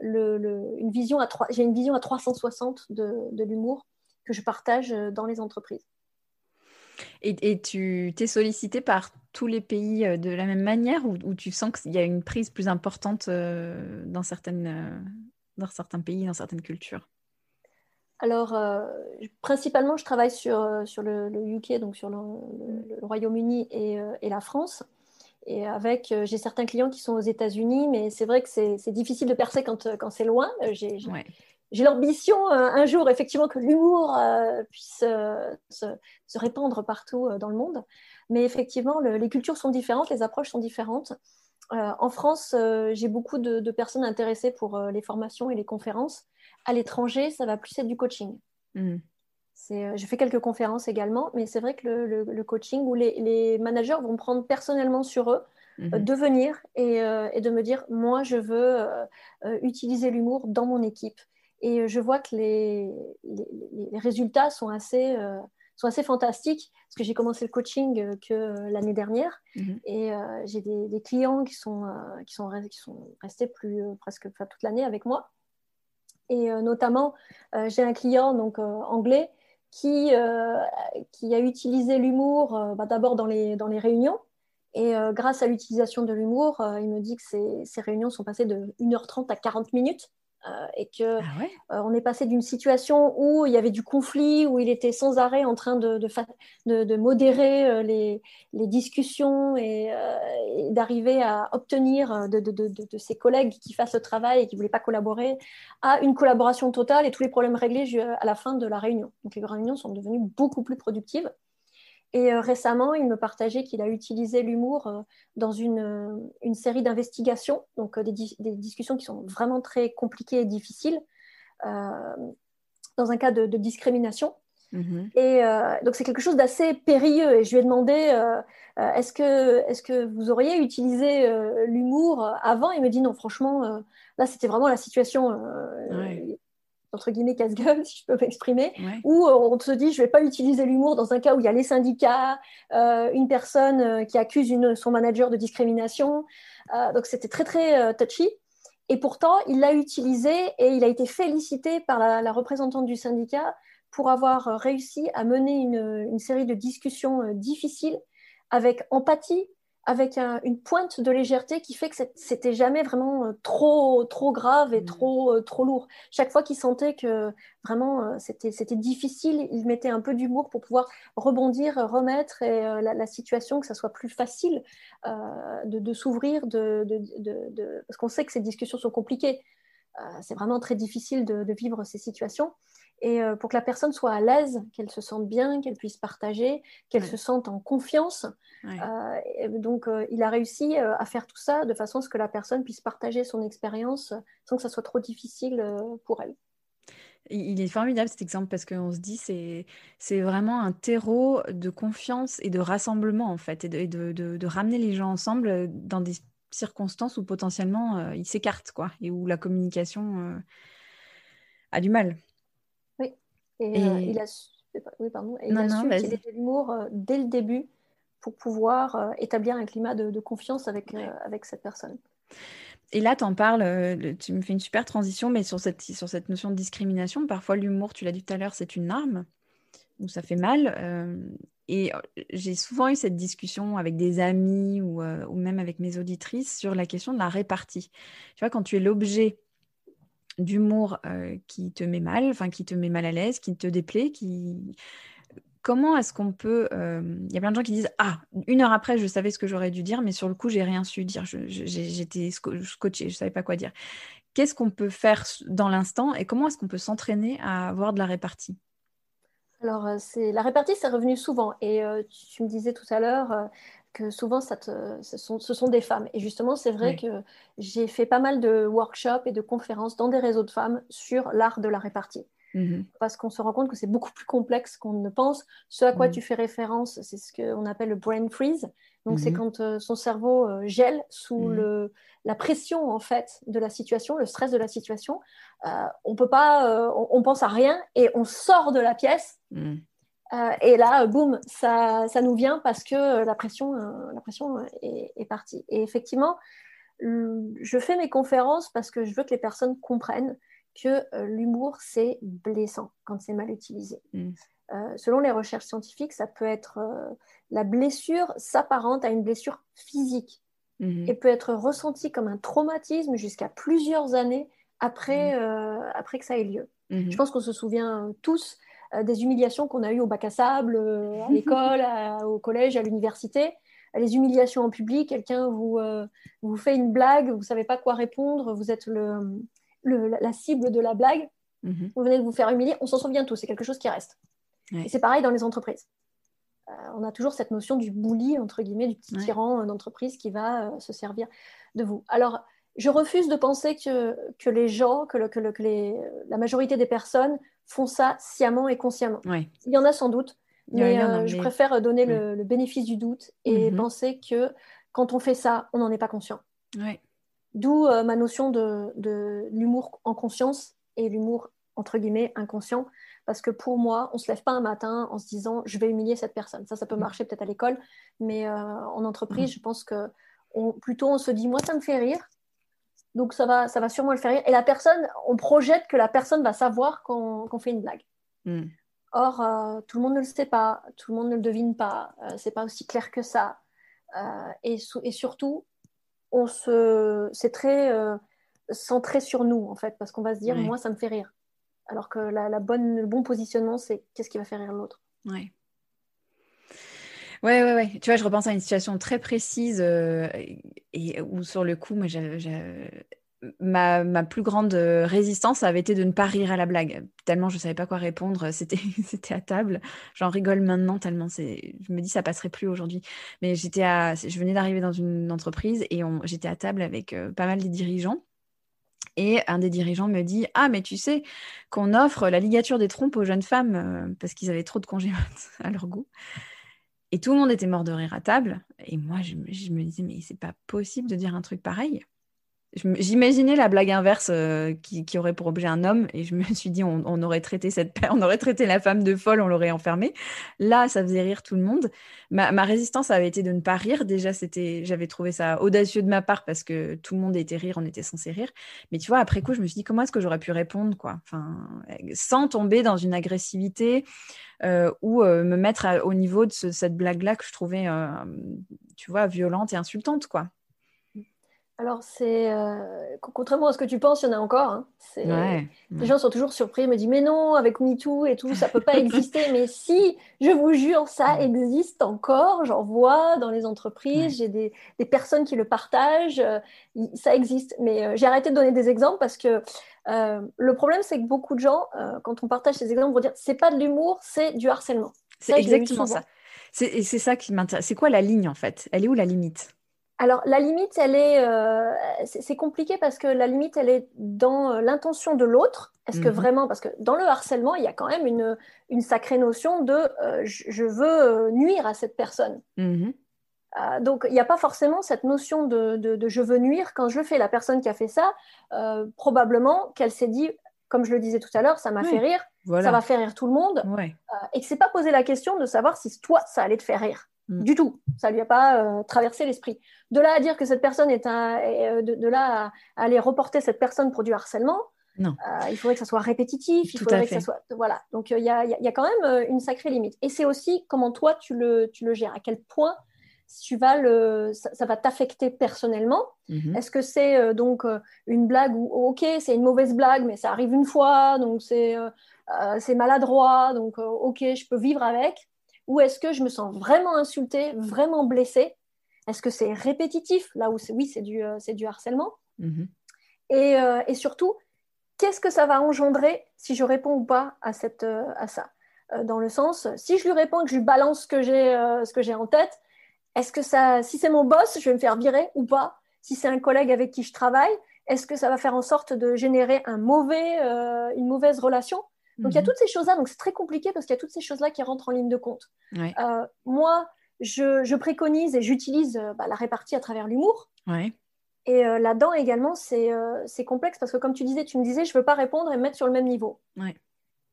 une vision à j'ai une vision à 360 de l'humour que je partage dans les entreprises. Et, tu t'es sollicité par tous les pays euh, de la même manière ou, tu sens qu'il y a une prise plus importante euh, dans, certaines, euh, dans certains pays, dans certaines cultures? Alors, principalement, je travaille sur, sur le, UK, donc sur le, Royaume-Uni et, et, la France. Et avec, j'ai certains clients qui sont aux États-Unis, mais c'est vrai que c'est difficile de percer quand, quand c'est loin. J'ai j'ai l'ambition euh, un jour effectivement que l'humour euh, puisse euh, se, répandre partout dans le monde. Mais effectivement, les cultures sont différentes, les approches sont différentes. en France, j'ai beaucoup de, personnes intéressées pour les formations et les conférences. À l'étranger, ça va plus être du coaching. Je fais quelques conférences également, mais c'est vrai que le, coaching où les, managers vont prendre personnellement sur eux hmm. de venir et, et, de me dire, moi, je veux utiliser l'humour dans mon équipe. Et euh, je vois que les, les, résultats sont assez, euh, sont assez fantastiques, parce que j'ai commencé le coaching euh, que l'année dernière, mhm. et j'ai des, clients qui sont, qui, sont, qui sont restés plus, presque toute l'année avec moi. Et notamment, j'ai un client donc, anglais qui, qui a utilisé l'humour bah, d'abord dans les, dans les réunions, et grâce à l'utilisation de l'humour, il me dit que ces, ces, réunions sont passées de 1h30 à 40 minutes. Euh, et que ah euh, on est passé d'une situation où il y avait du conflit, où il était sans arrêt en train de, de, modérer euh, les, les, discussions et, d'arriver à obtenir de, ses collègues qui fassent le travail et qui ne voulaient pas collaborer, à une collaboration totale et tous les problèmes réglés à la fin de la réunion. Donc les réunions sont devenues beaucoup plus productives. Et euh, récemment, il me partageait qu'il a utilisé l'humour euh, dans une, euh, une série d'investigations, donc des, des, discussions qui sont vraiment très compliquées et difficiles, dans un cas de, discrimination. Mm-hmm. Et donc c'est quelque chose d'assez périlleux. Et je lui ai demandé est-ce que, est que vous auriez utilisé l'humour avant? Il me dit non, franchement, là c'était vraiment la situation entre guillemets casse-gueule, (laughs) si je peux m'exprimer, où euh, on se dit je ne vais pas utiliser l'humour dans un cas où il y a les syndicats, euh, une personne euh, qui accuse une, son manager de discrimination. donc c'était très très touchy. Et pourtant, il l'a utilisé et il a été félicité par la, représentante du syndicat pour avoir réussi à mener une série de discussions difficiles avec empathie, avec une pointe de légèreté qui fait que c'était jamais vraiment euh, trop trop grave et mmh. trop euh, trop lourd. Chaque fois qu'il sentait que vraiment euh, c'était c'était difficile, il mettait un peu d'humour pour pouvoir rebondir, remettre et la, situation que ça soit plus facile de, de s'ouvrir, de, de, de, parce qu'on sait que ces discussions sont compliquées. c'est vraiment très difficile de, vivre ces situations et euh, pour que la personne soit à l'aise, qu'elle se sente bien, qu'elle puisse partager, qu'elle se sente en confiance. Euh, donc, euh, il a réussi à faire tout ça de façon à ce que la personne puisse partager son expérience sans que ça soit trop difficile pour elle. Il est formidable cet exemple parce qu'on se dit c'est c'est vraiment un terreau de confiance et de rassemblement en fait et de, de, de, ramener les gens ensemble dans des circonstances où potentiellement ils s'écartent quoi et où la communication a du mal. Et, euh, il a su, oui, pardon, il a su utiliser l'humour euh, dès le début pour pouvoir euh, établir un climat de, confiance avec, avec cette personne. Et là, tu en parles, tu me fais une super transition, mais sur cette, sur cette notion de discrimination, parfois l'humour, tu l'as dit tout à l'heure, c'est une arme, où ça fait mal. et j'ai souvent eu cette discussion avec des amis ou, ou, même avec mes auditrices sur la question de la répartie. Tu vois, quand tu es l'objet d'humour qui te met mal, enfin qui te met mal à l'aise, qui te déplaît, qui comment est-ce qu'on peut Il y a plein de gens qui disent ah une heure après je savais ce que j'aurais dû dire, mais sur le coup j'ai rien su dire, j'étais scotché, je savais pas quoi dire. Qu'est-ce qu'on peut faire dans l'instant et comment est-ce qu'on peut s'entraîner à avoir de la répartie? Alors, la répartie, c'est revenu souvent. Et tu me disais tout à l'heure, que souvent ça ce, sont, ce, sont, des femmes. Et justement, c'est vrai que j'ai fait pas mal de workshops et de conférences dans des réseaux de femmes sur l'art de la répartie. Mhm. Parce qu'on se rend compte que c'est beaucoup plus complexe qu'on ne pense. Ce à quoi mhm. tu fais référence, c'est ce qu'on appelle le brain freeze. Donc, c'est mhm. quand euh, son cerveau euh, gèle sous le, la pression en fait de la situation, le stress de la situation. Euh, on peut pas, on, on, pense à rien et on sort de la pièce euh, et là, boum, ça, ça, nous vient parce que la pression, euh, la pression est, partie. Et effectivement, je fais mes conférences parce que je veux que les personnes comprennent que euh, l'humour, c'est blessant quand c'est mal utilisé. Mm. selon les recherches scientifiques, ça peut être la blessure s'apparente à une blessure physique mm-hmm. et peut être ressentie comme un traumatisme jusqu'à plusieurs années après, mm. après que ça ait lieu. Mm-hmm. Je pense qu'on se souvient tous euh, des humiliations qu'on a eues au bac à sable, euh, à (laughs) l'école, au collège, à l'université. Les humiliations en public, quelqu'un vous, euh, vous fait une blague, vous ne savez pas quoi répondre, vous êtes le, la cible de la blague, mhm. vous venez de vous faire humilier, on s'en souvient tous, c'est quelque chose qui reste. Et c'est pareil dans les entreprises. on a toujours cette notion du bully, entre guillemets, du petit tyran d'entreprise qui va se servir de vous. Alors, je refuse de penser que, que les gens, que, que, que les, la majorité des personnes font ça sciemment et consciemment. Il y en a sans doute, mais, euh, je préfère donner le, bénéfice du doute et mhm. penser que quand on fait ça, on n'en est pas conscient. D'où euh, ma notion de, de l'humour en conscience et l'humour entre guillemets inconscient parce que pour moi on se lève pas un matin en se disant je vais humilier cette personne ça ça peut mm. marcher peut-être à l'école mais euh, en entreprise mm. je pense que plutôt on se dit moi ça me fait rire donc ça va, ça va sûrement le faire rire. Et la personne, on projette que la personne va savoir qu'on fait une blague. Hmm. Or, euh, tout le monde ne le sait pas, tout le monde ne le devine pas, euh, c'est pas aussi clair que ça. Euh, et, et, surtout, on se, c'est très centré sur nous en fait, parce qu'on va se dire, moi, ça me fait rire. Alors que la, bonne, le bon positionnement, c'est qu'est-ce qui va faire rire l'autre. Ouais. Ouais, ouais, ouais. Tu vois, je repense à une situation très précise euh, et où sur le coup, ma, plus grande résistance avait été de ne pas rire à la blague. Tellement je ne savais pas quoi répondre. (laughs) C'était, à table. J'en rigole maintenant tellement. Je me dis ça passerait plus aujourd'hui. Mais j'étais à, je venais d'arriver dans une entreprise et j'étais à table avec euh, pas mal de dirigeants. Et un des dirigeants me dit Ah, mais tu sais qu'on offre la ligature des trompes aux jeunes femmes euh, parce qu'ils avaient trop de congés (laughs) à leur goût. Et tout le monde était mort de rire à table. Et moi, je, me disais, mais c'est pas possible de dire un truc pareil. J'imaginais la blague inverse euh, qui, aurait pour objet un homme et je me suis dit on, aurait traité cette (laughs) on aurait traité la femme de folle, on l'aurait enfermée. Là, ça faisait rire tout le monde. Ma, résistance avait été de ne pas rire. Déjà, c'était j'avais trouvé ça audacieux de ma part parce que tout le monde était rire, on était censé rire. Mais tu vois, après coup, je me suis dit comment est-ce que j'aurais pu répondre quoi, sans tomber dans une agressivité euh, ou euh, me mettre au niveau de cette blague là que je trouvais, tu vois, violente et insultante quoi. Alors, c'est euh, contrairement à ce que tu penses, il y en a encore. Hein. Les gens sont toujours surpris, ils me disent Mais non, avec MeToo et tout, ça peut pas exister. (laughs) Mais si, je vous jure, ça existe encore. J'en vois dans les entreprises, j'ai des, personnes qui le partagent. Euh, ça existe. Mais euh, j'ai arrêté de donner des exemples parce que le problème, c'est que beaucoup de gens, quand on partage ces exemples, vont dire C'est pas de l'humour, c'est du harcèlement. C'est exactement ça. C'est ça qui m'intéresse. C'est quoi la ligne en fait? Elle est où la limite? Alors, la limite, elle est. Euh, c'est compliqué parce que la limite, elle est dans euh, l'intention de l'autre. Est-ce que mhm. vraiment. Parce que dans le harcèlement, il y a quand même une, une sacrée notion de euh, je, veux nuire à cette personne. Mhm. donc, il n'y a pas forcément cette notion de, de, je veux nuire. Quand je fais, la personne qui a fait ça, probablement qu'elle s'est dit, comme je le disais tout à l'heure, ça m'a fait rire, ça va faire rire tout le monde. et que c'est pas posé la question de savoir si toi, ça allait te faire rire. Mm. Du tout. Ça lui a pas euh, traversé l'esprit. De là à dire que cette personne est un. Euh, de, là à, aller reporter cette personne pour du harcèlement, non. Euh, il faudrait que ça soit répétitif. Il faudrait que ça soit. Voilà. Donc il y, a, y, a, quand même une sacrée limite. Et c'est aussi comment toi tu le, tu le gères. À quel point tu vas le, ça, va t'affecter personnellement. Mm-hmm. Est-ce que c'est donc une blague ou ok, c'est une mauvaise blague, mais ça arrive une fois, donc c'est c'est maladroit, donc ok, je peux vivre avec ou est-ce que je me sens vraiment insultée, vraiment blessée? Est-ce que c'est répétitif Là où oui, c'est du, euh, du harcèlement? Mhm. Euh, et, surtout, qu'est-ce que ça va engendrer si je réponds ou pas à, cette, euh, à ça? Dans le sens, si je lui réponds et que je lui balance ce que j'ai, ce que j'ai en tête, est-ce que ça, si c'est mon boss, je vais me faire virer ou pas? Si c'est un collègue avec qui je travaille, est-ce que ça va faire en sorte de générer un mauvais, une mauvaise relation? Donc il y a mhm. toutes ces choses-là, donc c'est très compliqué parce qu'il y a toutes ces choses-là qui rentrent en ligne de compte. Euh, moi, je, préconise et j'utilise euh, bah, la répartie à travers l'humour. Et euh, là-dedans également, c'est complexe parce que comme tu disais, tu me disais, je ne veux pas répondre et me mettre sur le même niveau.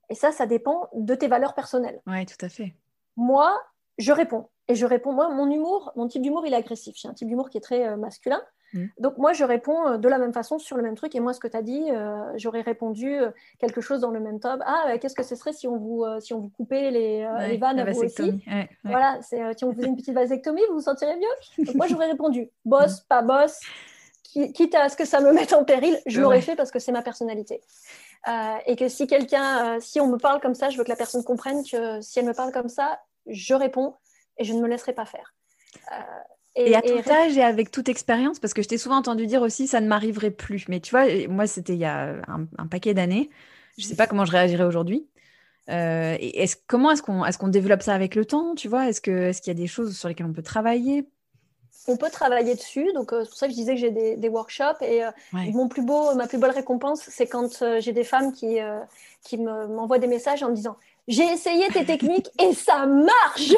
Et ça, ça dépend de tes valeurs personnelles. Oui, tout à fait. Moi, je réponds. Et je réponds, moi, mon humour, mon type d'humour, il est agressif. J'ai un type d'humour qui est très masculin. Mm. Donc moi, je réponds euh, de la même façon sur le même truc. Et moi, ce que tu as dit, euh, j'aurais répondu euh, quelque chose dans le même top. Ah, qu'est-ce que ce serait si on vous, si on vous coupait les, les vannes à vous aussi Voilà, si on vous faisait une petite vasectomie, vous vous sentirez mieux? Donc moi, j'aurais répondu, (laughs) boss, mm. pas boss, quitte à ce que ça me mette en péril, je l'aurais fait parce que c'est ma personnalité. et que si quelqu'un, si on me parle comme ça, je veux que la personne comprenne que si elle me parle comme ça, je réponds et je ne me laisserai pas faire. Et, à tout âge et avec toute expérience, parce que je t'ai souvent entendu dire aussi ça ne m'arriverait plus. Mais tu vois, moi, c'était il y a un, paquet d'années. Je ne sais pas comment je réagirais aujourd'hui. Euh, comment est-ce qu'on développe ça avec le temps Tu vois, est-ce qu'il y a des choses sur lesquelles on peut travailler? On peut travailler dessus, donc euh, c'est pour ça que je disais que j'ai des, workshops et euh, mon plus beau, ma plus belle récompense, c'est quand j'ai des femmes qui, qui m'envoient des messages en me disant j'ai essayé tes techniques et ça marche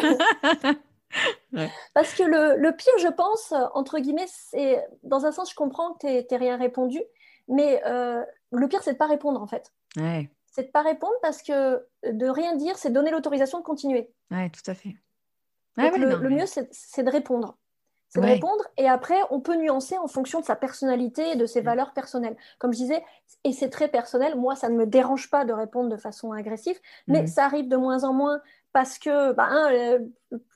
(laughs) (laughs) Parce que le, pire, je pense, entre guillemets, c'est dans un sens, je comprends que tu n'aies rien répondu, mais euh, le pire, c'est de ne pas répondre en fait. C'est de ne pas répondre parce que de rien dire, c'est donner l'autorisation de continuer. Oui, tout à fait. le, mieux, c'est de répondre. C'est de répondre et après, on peut nuancer en fonction de sa personnalité et de ses mm. valeurs personnelles. Comme je disais, et c'est très personnel, moi, ça ne me dérange pas de répondre de façon agressive, mais mm. ça arrive de moins en moins parce que bah, euh,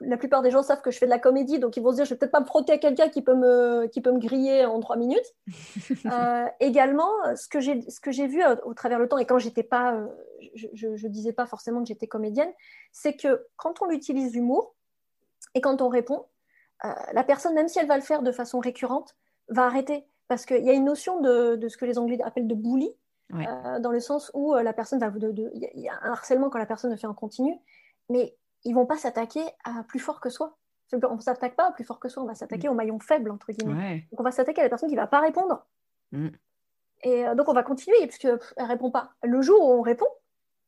la plupart des gens savent que je fais de la comédie, donc ils vont se dire je vais peut-être pas me frotter à quelqu'un qui peut me qui peut me griller en trois minutes. (laughs) Euh, également, ce que j'ai ce que j'ai vu au, travers le temps et quand j'étais pas, euh, je, je, disais pas forcément que j'étais comédienne, c'est que quand on utilise l'humour et quand on répond, la personne même si elle va le faire de façon récurrente, va arrêter parce qu'il y a une notion de, de, ce que les Anglais appellent de bully. dans le sens où la personne va il y a un harcèlement quand la personne le fait en continu mais ils vont pas s'attaquer à plus fort que soi. On ne s'attaque pas à plus fort que soi, on va s'attaquer mm. au maillon faible, entre guillemets. Donc on va s'attaquer à la personne qui ne va pas répondre. Mm. Et euh, donc on va continuer, puisqu'elle ne répond pas. Le jour où on répond,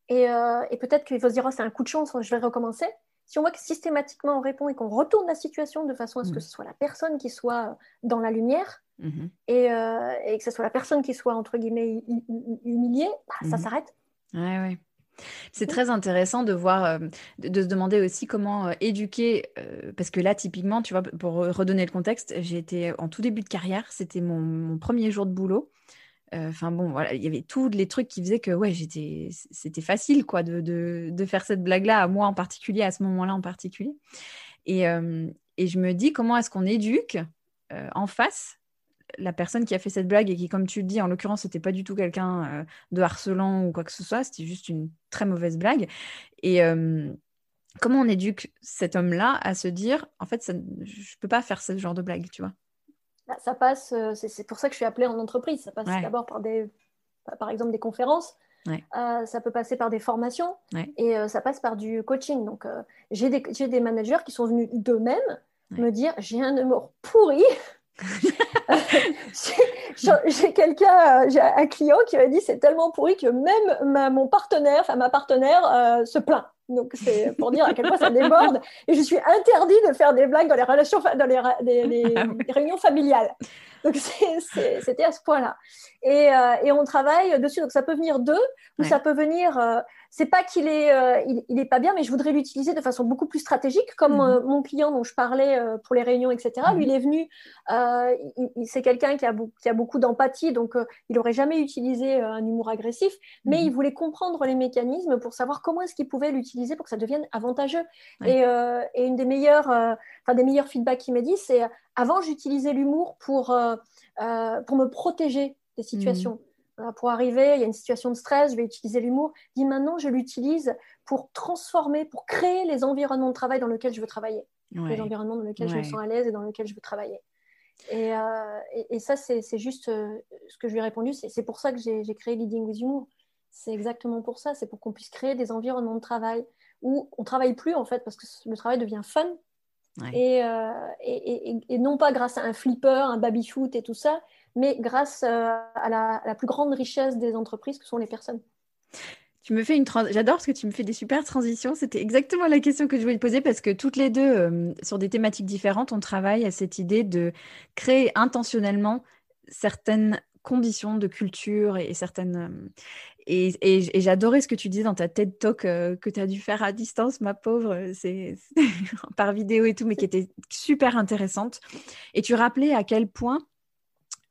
et, euh, peut-être qu'il faut se dire, oh, c'est un coup de chance, je vais recommencer. Si on voit que systématiquement on répond et qu'on retourne la situation de façon à ce que mm. ce soit la personne qui soit dans la lumière, mhm. et, que ce soit la personne qui soit, entre guillemets, humiliée, bah, ça mhm. s'arrête. Ouais, ouais. C'est très intéressant de voir, de, se demander aussi comment éduquer, parce que là, typiquement, tu vois, pour redonner le contexte, j'ai été en tout début de carrière, c'était mon, premier jour de boulot. Enfin bon, voilà, il y avait tous les trucs qui faisaient que ouais, j'étais, c'était facile quoi de, de, faire cette blague-là à moi en particulier, à ce moment-là en particulier. Et, et je me dis comment est-ce qu'on éduque en face la personne qui a fait cette blague et qui, comme tu le dis, en l'occurrence, c'était pas du tout quelqu'un de harcelant ou quoi que ce soit, c'était juste une très mauvaise blague. Et comment on éduque cet homme-là à se dire, en fait, ça, je peux pas faire ce genre de blague, tu vois? Bah, ça passe, euh, c'est pour ça que je suis appelée en entreprise. Ça passe d'abord par des, par exemple, des conférences. Euh, ça peut passer par des formations et euh, ça passe par du coaching. Donc, j'ai des, des, managers qui sont venus d'eux-mêmes me dire j'ai un humour pourri. (laughs) j'ai quelqu'un, j'ai un client qui m'a dit c'est tellement pourri que même mon partenaire, enfin ma partenaire, se plaint. Donc, c'est pour dire à quel point ça déborde. Et je suis interdit de faire des blagues dans les, relations, dans les, ah réunions familiales. Donc, c'était à ce point-là. Et, euh, et, on travaille dessus. Donc, ça peut venir d'eux ou ça peut venir euh, c'est pas qu'il est, euh, il, est pas bien, mais je voudrais l'utiliser de façon beaucoup plus stratégique, comme mhm. euh, mon client dont je parlais euh, pour les réunions, etc. Lui, mhm. il est venu, c'est quelqu'un qui a, qui a beaucoup d'empathie, donc il n'aurait jamais utilisé un humour agressif, mais il mhm. voulait comprendre les mécanismes pour savoir comment est-ce qu'il pouvait l'utiliser pour que ça devienne avantageux. Et, et, une des meilleures, enfin des meilleurs feedbacks qu'il m'a dit, c'est avant j'utilisais l'humour pour pour me protéger des situations pour arriver, il y a une situation de stress, je vais utiliser l'humour. Dit maintenant, je l'utilise pour transformer, pour créer les environnements de travail dans lesquels je veux travailler. Les environnements dans lesquels je me sens à l'aise et dans lesquels je veux travailler. Et, euh, ça, c'est juste euh, ce que je lui ai répondu. C'est pour ça que j'ai créé Leading with Humour. C'est exactement pour ça. C'est pour qu'on puisse créer des environnements de travail où on travaille plus, en fait, parce que le travail devient fun. Euh, et, et, non pas grâce à un flipper, un baby-foot et tout ça, mais grâce euh, à la, plus grande richesse des entreprises que sont les personnes. Tu me fais une J'adore parce que tu me fais des super transitions. C'était exactement la question que je voulais te poser parce que toutes les deux, euh, sur des thématiques différentes, on travaille à cette idée de créer intentionnellement certaines conditions de culture et, certaines. Euh, et, j'adorais ce que tu disais dans ta TED Talk que tu as dû faire à distance, ma pauvre, c'est (laughs) par vidéo et tout, mais qui était super intéressante. Et tu rappelais à quel point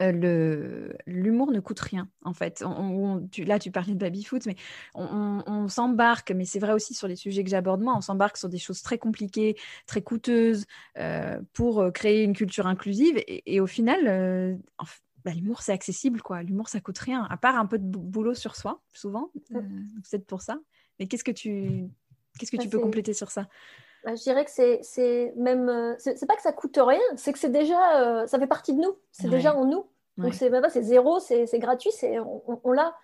euh, l'humour ne coûte rien, en fait. là, tu parlais de baby-foot, mais on, s'embarque, mais c'est vrai aussi sur les sujets que j'aborde moi, on s'embarque sur des choses très compliquées, très coûteuses euh, pour euh, créer une culture inclusive. Et, au final, bah, l'humour, c'est accessible, quoi. L'humour, ça coûte rien, à part un peu de boulot sur soi, souvent. c'est pour ça. Mais qu'est-ce que tu, qu'est-ce que tu peux compléter sur ça? Bah, je dirais que c'est même. Euh, c'est pas que ça coûte rien, c'est que c'est déjà. Euh, ça fait partie de nous, c'est déjà en nous. Donc c'est c'est zéro, c'est gratuit, on, on l'a.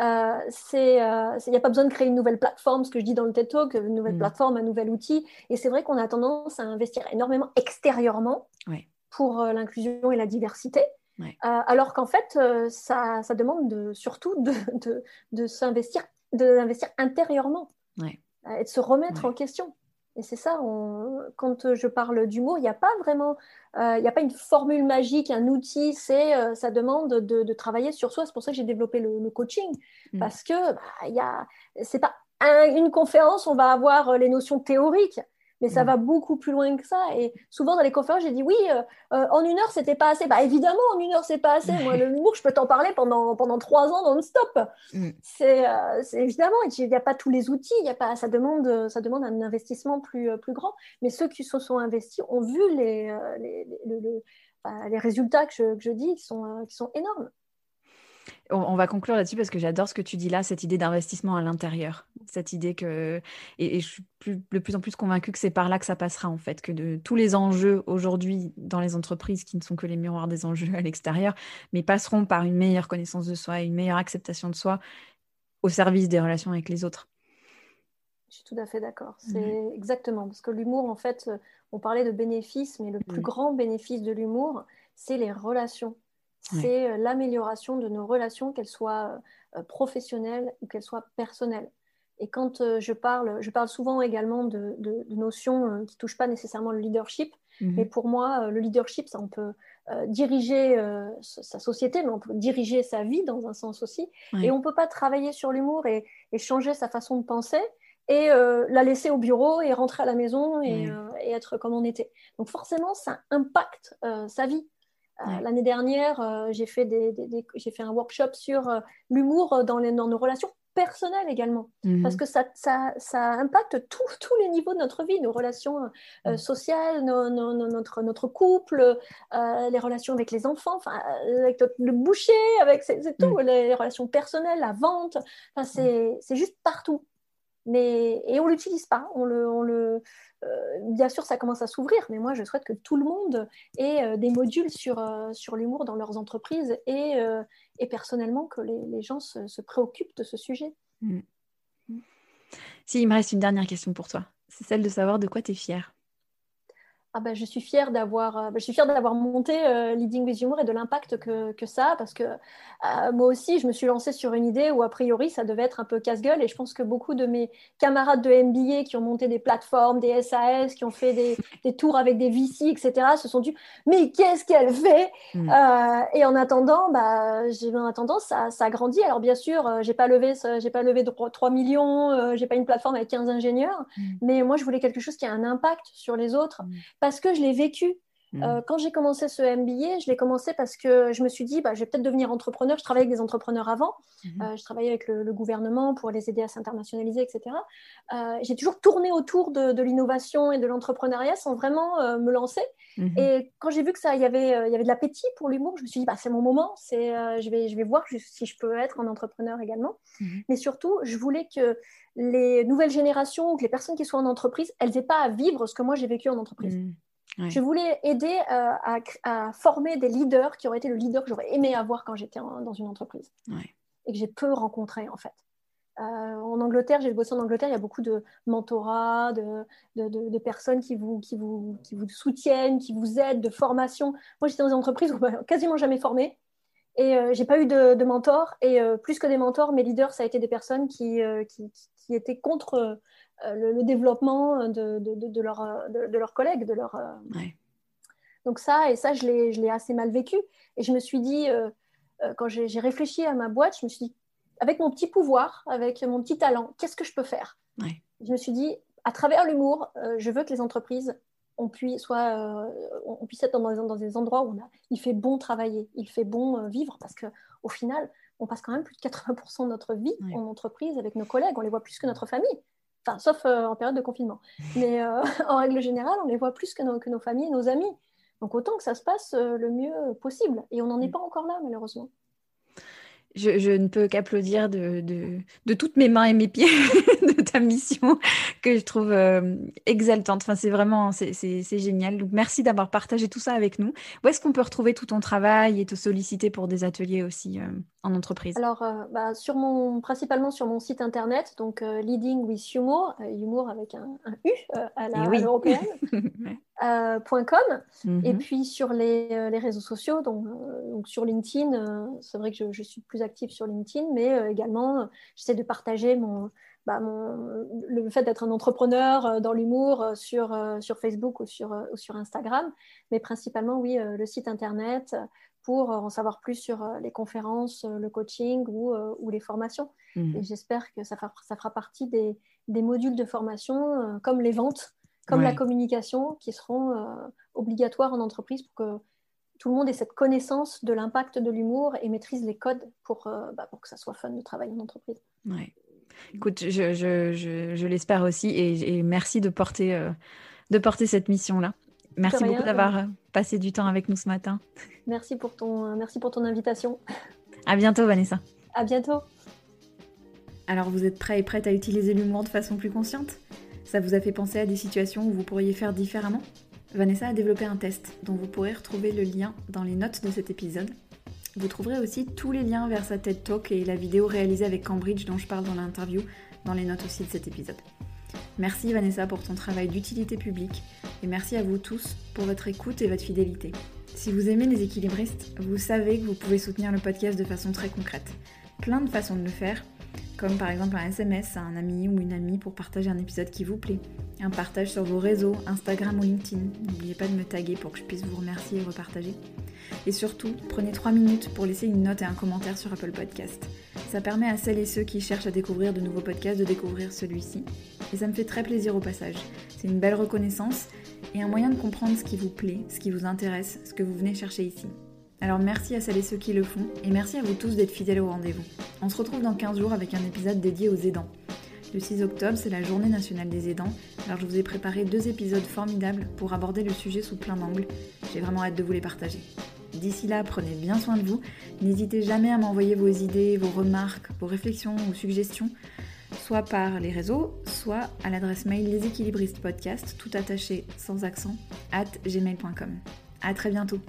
Euh, il n'y a pas besoin de créer une nouvelle plateforme, ce que je dis dans le TED Talk, une nouvelle mm. plateforme, un nouvel outil. Et c'est vrai qu'on a tendance à investir énormément extérieurement pour l'inclusion et la diversité. Alors qu'en fait, ça, ça, demande de, surtout de, de, de s'investir intérieurement et de se remettre en question. Et c'est ça, quand je parle d'humour, il n'y a pas vraiment, euh, il n'y a pas une formule magique, un outil, c'est, euh, ça demande de, travailler sur soi. C'est pour ça que j'ai développé le, coaching, mm. parce que bah, y a, c'est pas une conférence, on va avoir euh, les notions théoriques, mais ça mm. va beaucoup plus loin que ça. Et souvent dans les conférences, j'ai dit oui, euh, euh, en une heure, c'était pas assez. Bah évidemment, en une heure, c'est pas assez. Moi, (laughs) le l'humour, je peux t'en parler pendant, pendant trois ans non-stop. Mm. Euh, c'est évidemment, il n'y a pas tous les outils, il y a pas, ça, demande, ça demande un investissement plus, plus grand. Mais ceux qui se sont investis ont vu les, les, les, les résultats que je, que je dis qui sont, qui sont énormes on, va conclure là-dessus parce que j'adore ce que tu dis là, cette idée d'investissement à l'intérieur. Cette idée que. Et, je suis de plus en plus convaincue que c'est par là que ça passera, en fait, que de tous les enjeux aujourd'hui dans les entreprises qui ne sont que les miroirs des enjeux à l'extérieur, mais passeront par une meilleure connaissance de soi, une meilleure acceptation de soi au service des relations avec les autres. Je suis tout à fait d'accord. C'est exactement parce que l'humour, en fait, on parlait de bénéfices, mais le plus grand bénéfice de l'humour, c'est les relations c'est euh, l'amélioration de nos relations, qu'elles soient euh, professionnelles ou qu'elles soient personnelles. Et quand je parle, je parle souvent également de, notions qui ne touchent pas nécessairement le leadership. Mhm. Mais pour moi, le leadership, ça, on peut diriger sa société, mais on peut diriger sa vie dans un sens aussi. Et on ne peut pas travailler sur l'humour et, changer sa façon de penser et la laisser au bureau et rentrer à la maison et, et, être comme on était. Donc forcément, ça impacte sa vie. Euh, l'année dernière, euh, j'ai fait, fait, un workshop sur euh, l'humour dans, nos relations personnelles également, mhm. parce que ça, impacte tous les niveaux de notre vie, nos relations sociales, notre, notre, couple, les relations avec les enfants, avec le boucher, avec c'est tout, les, relations personnelles, la vente, c'est juste partout. Et on ne l'utilise pas, on le, on le, euh, bien sûr, ça commence à s'ouvrir, mais moi, je souhaite que tout le monde ait euh, des modules sur, euh, sur l'humour dans leurs entreprises et, personnellement que les, gens se, préoccupent de ce sujet. Mm. Si, il me reste une dernière question pour toi. C'est celle de savoir de quoi tu es fière ah bah, je suis fière d'avoir euh, je suis fière d'avoir monté euh, Leading with Humour et de l'impact que, que, ça a parce que euh, moi aussi je me suis lancée sur une idée où a priori ça devait être un peu casse-gueule et je pense que beaucoup de mes camarades de MBA qui ont monté des plateformes, des SAS, qui ont fait des, (laughs) des tours avec des VC, etc. se sont dit mais qu'est-ce qu'elle fait? Mm. Et en attendant, bah, en attendant ça, ça a grandi. Alors bien sûr, j'ai pas levé j'ai pas levé 3 millions, j'ai pas une plateforme avec 15 ingénieurs, mm. mais moi je voulais quelque chose qui a un impact sur les autres. Mm parce que je l'ai vécu. Mmh. Euh, quand j'ai commencé ce MBA, je l'ai commencé parce que je me suis dit, bah, je vais peut-être devenir entrepreneur. Je travaillais avec des entrepreneurs avant. Mmh. Euh, je travaillais avec le, gouvernement pour les aider à s'internationaliser, etc. Euh, j'ai toujours tourné autour de, l'innovation et de l'entrepreneuriat sans vraiment me lancer. Mmh. Et quand j'ai vu que ça, il y avait, il y avait de l'appétit pour l'humour, je me suis dit, bah, c'est mon moment. C'est, je vais, je vais voir si je peux être un entrepreneur également. Mais surtout, je voulais que les nouvelles générations ou que les personnes qui sont en entreprise, elles n'aient pas à vivre ce que moi j'ai vécu en entreprise. Je voulais aider euh, à, former des leaders qui auraient été le leader que j'aurais aimé avoir quand j'étais dans une entreprise et que j'ai peu rencontré en fait. Euh, en Angleterre, j'ai bossé en Angleterre, il y a beaucoup de mentorat, de, de, personnes qui vous, qui, vous, qui vous soutiennent, qui vous aident, de formation. Moi, j'étais dans une entreprise où on m'a quasiment jamais formée et euh, j'ai pas eu de, mentor. Et plus que des mentors, mes leaders, ça a été des personnes qui, qui, qui étaient contre euh, le, développement de, de, leurs collègues, de leur. Euh, Donc ça, et ça, je l'ai assez mal vécu. Et je me suis dit, euh, quand j'ai réfléchi à ma boîte, je me suis dit, avec mon petit pouvoir, avec mon petit talent, qu'est-ce que je peux faire? Je me suis dit, à travers l'humour, je veux que les entreprises on puisse, soit, on puisse être dans, dans, des endroits où il fait bon travailler, il fait bon vivre, parce qu'au final, on passe quand même plus de 80% de notre vie en entreprise avec nos collègues, on les voit plus que notre famille. Enfin, sauf euh, en période de confinement. Mais euh, (laughs) en règle générale, on les voit plus que nos, que nos familles et nos amis. Donc autant que ça se passe euh, le mieux possible. Et on n'en est mm. pas encore là, malheureusement je, ne peux qu'applaudir de, de, toutes mes mains et mes pieds (laughs) de ta mission que je trouve euh, exaltante. Enfin, c'est vraiment, c'est génial. Donc, merci d'avoir partagé tout ça avec nous. Où est-ce qu'on peut retrouver tout ton travail et te solliciter pour des ateliers aussi euh, en entreprise? Alors, euh, bah, sur mon, principalement sur mon site internet, donc Leading with Humour, humour avec un, U à la eh européenne. (laughs) Euh, .com et mhm. puis sur les, euh, les réseaux sociaux donc, euh, donc sur LinkedIn c'est vrai que je, je, suis plus active sur LinkedIn mais également j'essaie de partager mon, bah, mon, le fait d'être un entrepreneur dans l'humour sur, sur Facebook ou sur, ou sur Instagram mais principalement oui le site internet pour en savoir plus sur les conférences, le coaching ou, ou les formations. Mhm. Et j'espère que ça fera, ça fera partie des, des modules de formation comme les ventes comme la communication, qui seront euh, obligatoires en entreprise pour que tout le monde ait cette connaissance de l'impact de l'humour et maîtrise les codes pour, euh, bah, pour que ça soit fun de travailler en entreprise. Ouais. Écoute, je, je, je, l'espère aussi et, merci de porter, euh, de porter cette mission-là. Merci beaucoup d'avoir passé du temps avec nous ce matin. Merci pour ton, merci pour ton invitation. (laughs) À bientôt, Vanessa. À bientôt. Alors, vous êtes prêts et prêtes à utiliser l'humour de façon plus consciente? Ça vous a fait penser à des situations où vous pourriez faire différemment? Vanessa a développé un test dont vous pourrez retrouver le lien dans les notes de cet épisode. Vous trouverez aussi tous les liens vers sa TED Talk et la vidéo réalisée avec Cambridge dont je parle dans l'interview dans les notes aussi de cet épisode. Merci Vanessa pour ton travail d'utilité publique et merci à vous tous pour votre écoute et votre fidélité. Si vous aimez les équilibristes, vous savez que vous pouvez soutenir le podcast de façon très concrète. Plein de façons de le faire comme par exemple un SMS à un ami ou une amie pour partager un épisode qui vous plaît, un partage sur vos réseaux, Instagram ou LinkedIn. N'oubliez pas de me taguer pour que je puisse vous remercier et repartager. Et surtout, prenez 3 minutes pour laisser une note et un commentaire sur Apple Podcast. Ça permet à celles et ceux qui cherchent à découvrir de nouveaux podcasts de découvrir celui-ci. Et ça me fait très plaisir au passage. C'est une belle reconnaissance et un moyen de comprendre ce qui vous plaît, ce qui vous intéresse, ce que vous venez chercher ici. Alors merci à celles et ceux qui le font, et merci à vous tous d'être fidèles au rendez-vous. On se retrouve dans 15 jours avec un épisode dédié aux aidants. Le 6 octobre, c'est la journée nationale des aidants, alors je vous ai préparé deux épisodes formidables pour aborder le sujet sous plein d'angles. J'ai vraiment hâte de vous les partager. D'ici là, prenez bien soin de vous. N'hésitez jamais à m'envoyer vos idées, vos remarques, vos réflexions ou suggestions, soit par les réseaux, soit à l'adresse mail leséquilibristes podcast, tout attaché sans accent, at gmail.com. A très bientôt